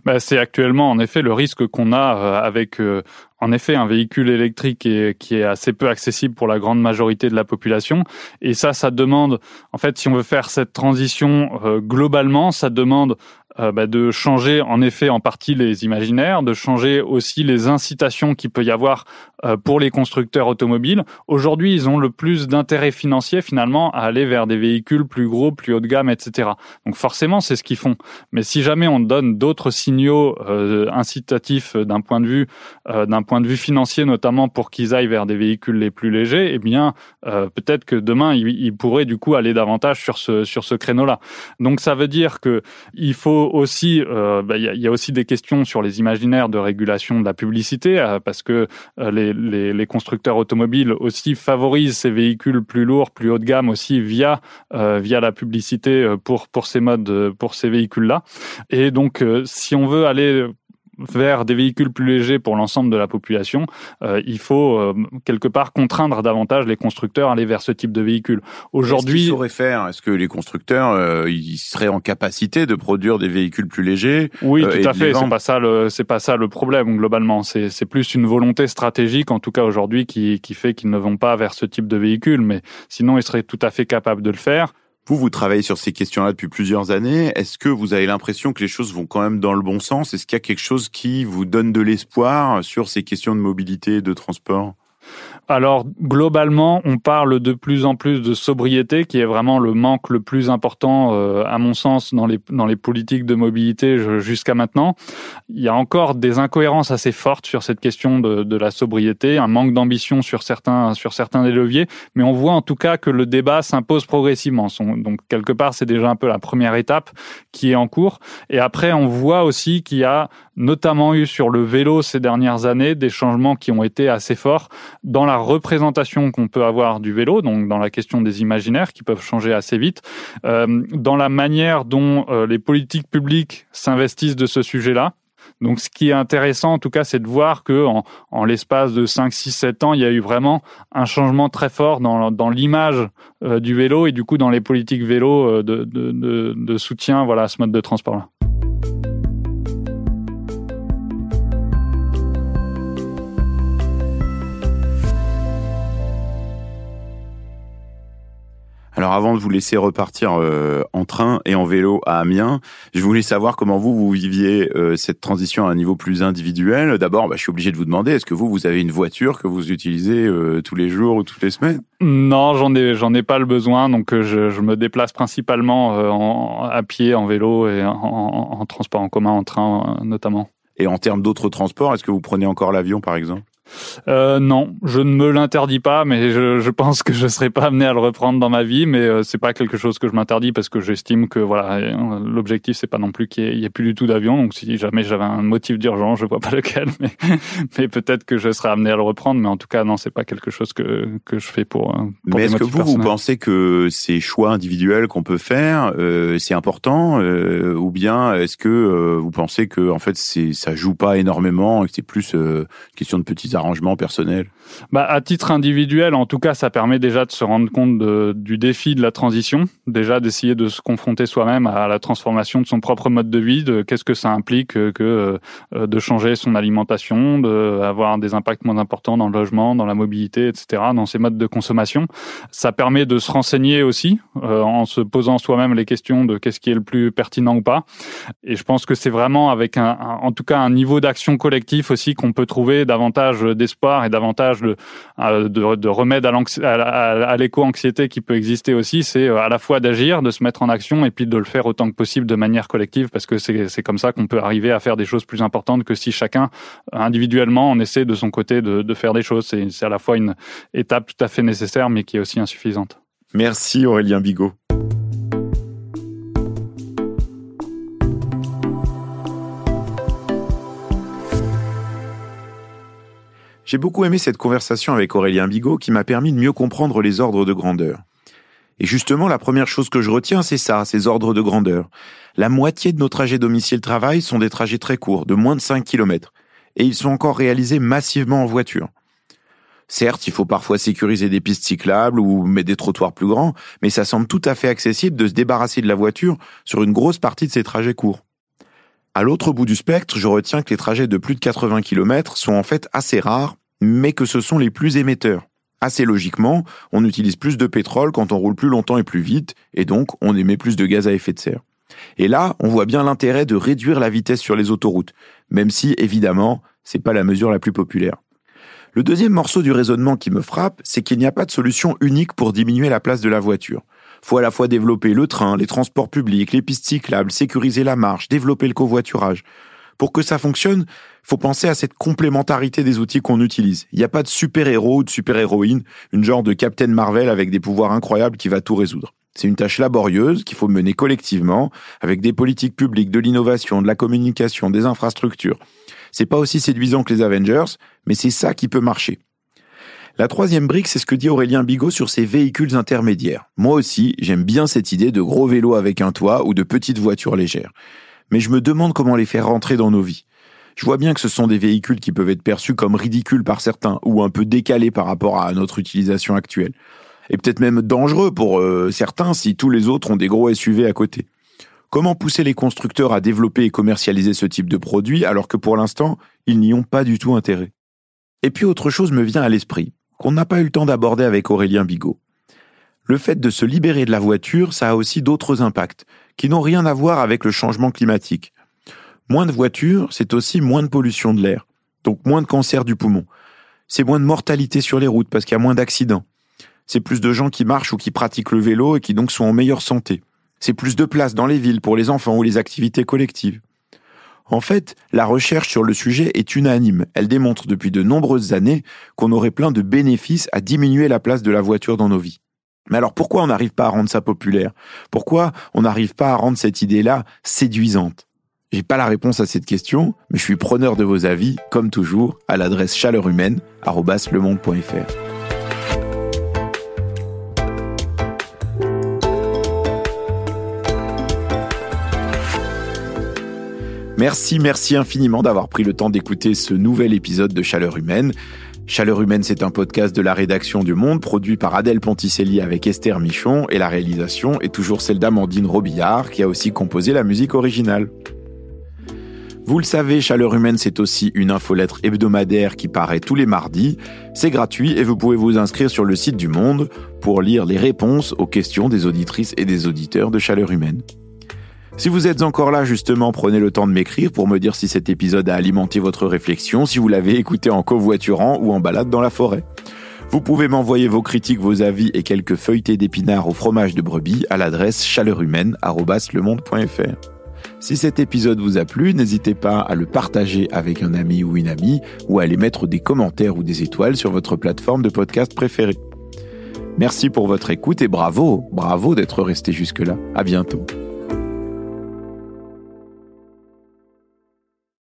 Bah, C'est actuellement en effet le risque qu'on a avec en effet un véhicule électrique est, qui est, assez peu accessible pour la grande majorité de la population. Et ça, ça demande, en fait, si on veut faire cette transition globalement, ça demande euh, bah, de changer en effet en partie les imaginaires, de changer aussi les incitations qu'il peut y avoir euh, pour les constructeurs automobiles. Aujourd'hui, ils ont le plus d'intérêt financier finalement à aller vers des véhicules plus gros, plus haut de gamme, etc. Donc forcément, c'est ce qu'ils font. Mais si jamais on donne d'autres signaux euh, incitatifs d'un point de vue d'un point de vue financier, notamment pour qu'ils aillent vers des véhicules les plus légers, eh bien peut-être que demain ils, ils pourraient du coup aller davantage sur ce sur ce créneau-là. Donc ça veut dire que il faut aussi, euh, bah, il y, a aussi des questions sur les imaginaires de régulation de la publicité, euh, parce que euh, les, les, les, constructeurs automobiles aussi favorisent ces véhicules plus lourds, plus haut de gamme aussi via via la publicité pour pour ces modes, pour ces véhicules-là. Et donc, si on veut aller vers des véhicules plus légers pour l'ensemble de la population, euh, il faut euh, quelque part contraindre davantage les constructeurs à aller vers ce type de véhicules. Aujourd'hui, sauraient faire? Est-ce que les constructeurs euh, ils seraient en capacité de produire des véhicules plus légers Oui, tout à fait. C'est pas ça le c'est pas ça le problème globalement. C'est c'est plus une volonté stratégique en tout cas aujourd'hui qui qui fait qu'ils ne vont pas vers ce type de véhicule. Mais sinon, ils seraient tout à fait capables de le faire. Vous, vous travaillez sur ces questions-là depuis plusieurs années. Est-ce que vous avez l'impression que les choses vont quand même dans le bon sens? Est-ce qu'il y a quelque chose qui vous donne de l'espoir sur ces questions de mobilité et de transport? Alors globalement, on parle de plus en plus de sobriété, qui est vraiment le manque le plus important, euh, à mon sens, dans les dans les politiques de mobilité jusqu'à maintenant. Il y a encore des incohérences assez fortes sur cette question de, de la sobriété, un manque d'ambition sur certains sur certains des leviers, mais on voit en tout cas que le débat s'impose progressivement. Donc quelque part, c'est déjà un peu la première étape qui est en cours. Et après, on voit aussi qu'il y a notamment eu sur le vélo ces dernières années des changements qui ont été assez forts dans la représentation qu'on peut avoir du vélo, donc dans la question des imaginaires qui peuvent changer assez vite, euh, dans la manière dont euh, les politiques publiques s'investissent de ce sujet-là. Donc, ce qui est intéressant, en tout cas, c'est de voir que en, en l'espace de 5, 6, 7 ans, il y a eu vraiment un changement très fort dans, dans l'image euh, du vélo et du coup dans les politiques vélo de, de, soutien voilà, à ce mode de transport-là. Alors avant de vous laisser repartir euh, en train et en vélo à Amiens, je voulais savoir comment vous, vous viviez euh, cette transition à un niveau plus individuel. D'abord, bah, je suis obligé de vous demander, est-ce que vous, vous avez une voiture que vous utilisez euh, tous les jours ou toutes les semaines? Non, j'en ai, j'en ai pas le besoin, donc je, je me déplace principalement en, à pied, en vélo et en, en transport en commun, en train notamment. Et en termes d'autres transports, est-ce que vous prenez encore l'avion par exemple? Euh, non, je ne me l'interdis pas, mais je, je, pense que je serai pas amené à le reprendre dans ma vie. Mais euh, c'est pas quelque chose que je m'interdis parce que j'estime que voilà, l'objectif c'est pas non plus qu'il y, ait plus du tout d'avion. Donc si jamais j'avais un motif d'urgence, je vois pas lequel, mais, mais peut-être que je serai amené à le reprendre. Mais en tout cas, non, c'est pas quelque chose que que je fais pour. pour mais est-ce que vous vous pensez que ces choix individuels qu'on peut faire, euh, c'est important, euh, ou bien est-ce que euh, vous pensez que en fait c'est ça joue pas énormément et que c'est plus question de petites arrangement personnel bah, À titre individuel, en tout cas, ça permet déjà de se rendre compte de, du défi de la transition, déjà d'essayer de se confronter soi-même à la transformation de son propre mode de vie, de qu'est-ce que ça implique que euh, de changer son alimentation, d'avoir des impacts moins importants dans le logement, dans la mobilité, etc., dans ses modes de consommation. Ça permet de se renseigner aussi euh, en se posant soi-même les questions de qu'est-ce qui est le plus pertinent ou pas. Et je pense que c'est vraiment avec un, en tout cas un niveau d'action collectif aussi qu'on peut trouver davantage d'espoir et davantage de, de, de remède à l'éco-anxiété qui peut exister aussi, c'est euh, à la fois d'agir, de se mettre en action et puis de le faire autant que possible de manière collective parce que c'est comme ça qu'on peut arriver à faire des choses plus importantes que si chacun individuellement on essaie de son côté de, de faire des choses. C'est à la fois une étape tout à fait nécessaire mais qui est aussi insuffisante. Merci Aurélien Bigot. J'ai beaucoup aimé cette conversation avec Aurélien Bigot qui m'a permis de mieux comprendre les ordres de grandeur. Et justement, la première chose que je retiens, c'est ça, ces ordres de grandeur. La moitié de nos trajets domicile-travail sont des trajets très courts, de moins de 5 km. Et ils sont encore réalisés massivement en voiture. Certes, il faut parfois sécuriser des pistes cyclables ou mettre des trottoirs plus grands, mais ça semble tout à fait accessible de se débarrasser de la voiture sur une grosse partie de ces trajets courts. À l'autre bout du spectre, je retiens que les trajets de plus de 80 km sont en fait assez rares mais que ce sont les plus émetteurs. Assez logiquement, on utilise plus de pétrole quand on roule plus longtemps et plus vite, et donc on émet plus de gaz à effet de serre. Et là, on voit bien l'intérêt de réduire la vitesse sur les autoroutes, même si, évidemment, c'est pas la mesure la plus populaire. Le deuxième morceau du raisonnement qui me frappe, c'est qu'il n'y a pas de solution unique pour diminuer la place de la voiture. Faut à la fois développer le train, les transports publics, les pistes cyclables, sécuriser la marche, développer le covoiturage. Pour que ça fonctionne, faut penser à cette complémentarité des outils qu'on utilise. Il n'y a pas de super-héros ou de super-héroïne, une genre de Captain Marvel avec des pouvoirs incroyables qui va tout résoudre. C'est une tâche laborieuse qu'il faut mener collectivement, avec des politiques publiques, de l'innovation, de la communication, des infrastructures. C'est pas aussi séduisant que les Avengers, mais c'est ça qui peut marcher. La troisième brique, c'est ce que dit Aurélien Bigot sur ces véhicules intermédiaires. Moi aussi, j'aime bien cette idée de gros vélos avec un toit ou de petites voitures légères mais je me demande comment les faire rentrer dans nos vies. Je vois bien que ce sont des véhicules qui peuvent être perçus comme ridicules par certains ou un peu décalés par rapport à notre utilisation actuelle. Et peut-être même dangereux pour euh, certains si tous les autres ont des gros SUV à côté. Comment pousser les constructeurs à développer et commercialiser ce type de produit alors que pour l'instant, ils n'y ont pas du tout intérêt? Et puis autre chose me vient à l'esprit, qu'on n'a pas eu le temps d'aborder avec Aurélien Bigot. Le fait de se libérer de la voiture, ça a aussi d'autres impacts, qui n'ont rien à voir avec le changement climatique. Moins de voitures, c'est aussi moins de pollution de l'air, donc moins de cancer du poumon. C'est moins de mortalité sur les routes parce qu'il y a moins d'accidents. C'est plus de gens qui marchent ou qui pratiquent le vélo et qui donc sont en meilleure santé. C'est plus de place dans les villes pour les enfants ou les activités collectives. En fait, la recherche sur le sujet est unanime. Elle démontre depuis de nombreuses années qu'on aurait plein de bénéfices à diminuer la place de la voiture dans nos vies. Mais alors pourquoi on n'arrive pas à rendre ça populaire? Pourquoi on n'arrive pas à rendre cette idée-là séduisante? J'ai pas la réponse à cette question, mais je suis preneur de vos avis, comme toujours, à l'adresse chaleurhumaine@lemonde.fr. Merci, merci infiniment d'avoir pris le temps d'écouter ce nouvel épisode de Chaleur Humaine. Chaleur Humaine, c'est un podcast de la rédaction du Monde, produit par Adèle Ponticelli avec Esther Michon, et la réalisation est toujours celle d'Amandine Robillard, qui a aussi composé la musique originale. Vous le savez, Chaleur Humaine, c'est aussi une infolettre hebdomadaire qui paraît tous les mardis. C'est gratuit et vous pouvez vous inscrire sur le site du Monde pour lire les réponses aux questions des auditrices et des auditeurs de Chaleur Humaine. Si vous êtes encore là, justement, prenez le temps de m'écrire pour me dire si cet épisode a alimenté votre réflexion, si vous l'avez écouté en covoiturant ou en balade dans la forêt. Vous pouvez m'envoyer vos critiques, vos avis et quelques feuilletés d'épinards au fromage de brebis à l'adresse chaleurhumaine.lemonde.fr. Si cet épisode vous a plu, n'hésitez pas à le partager avec un ami ou une amie ou à aller mettre des commentaires ou des étoiles sur votre plateforme de podcast préférée. Merci pour votre écoute et bravo, bravo d'être resté jusque-là. À bientôt.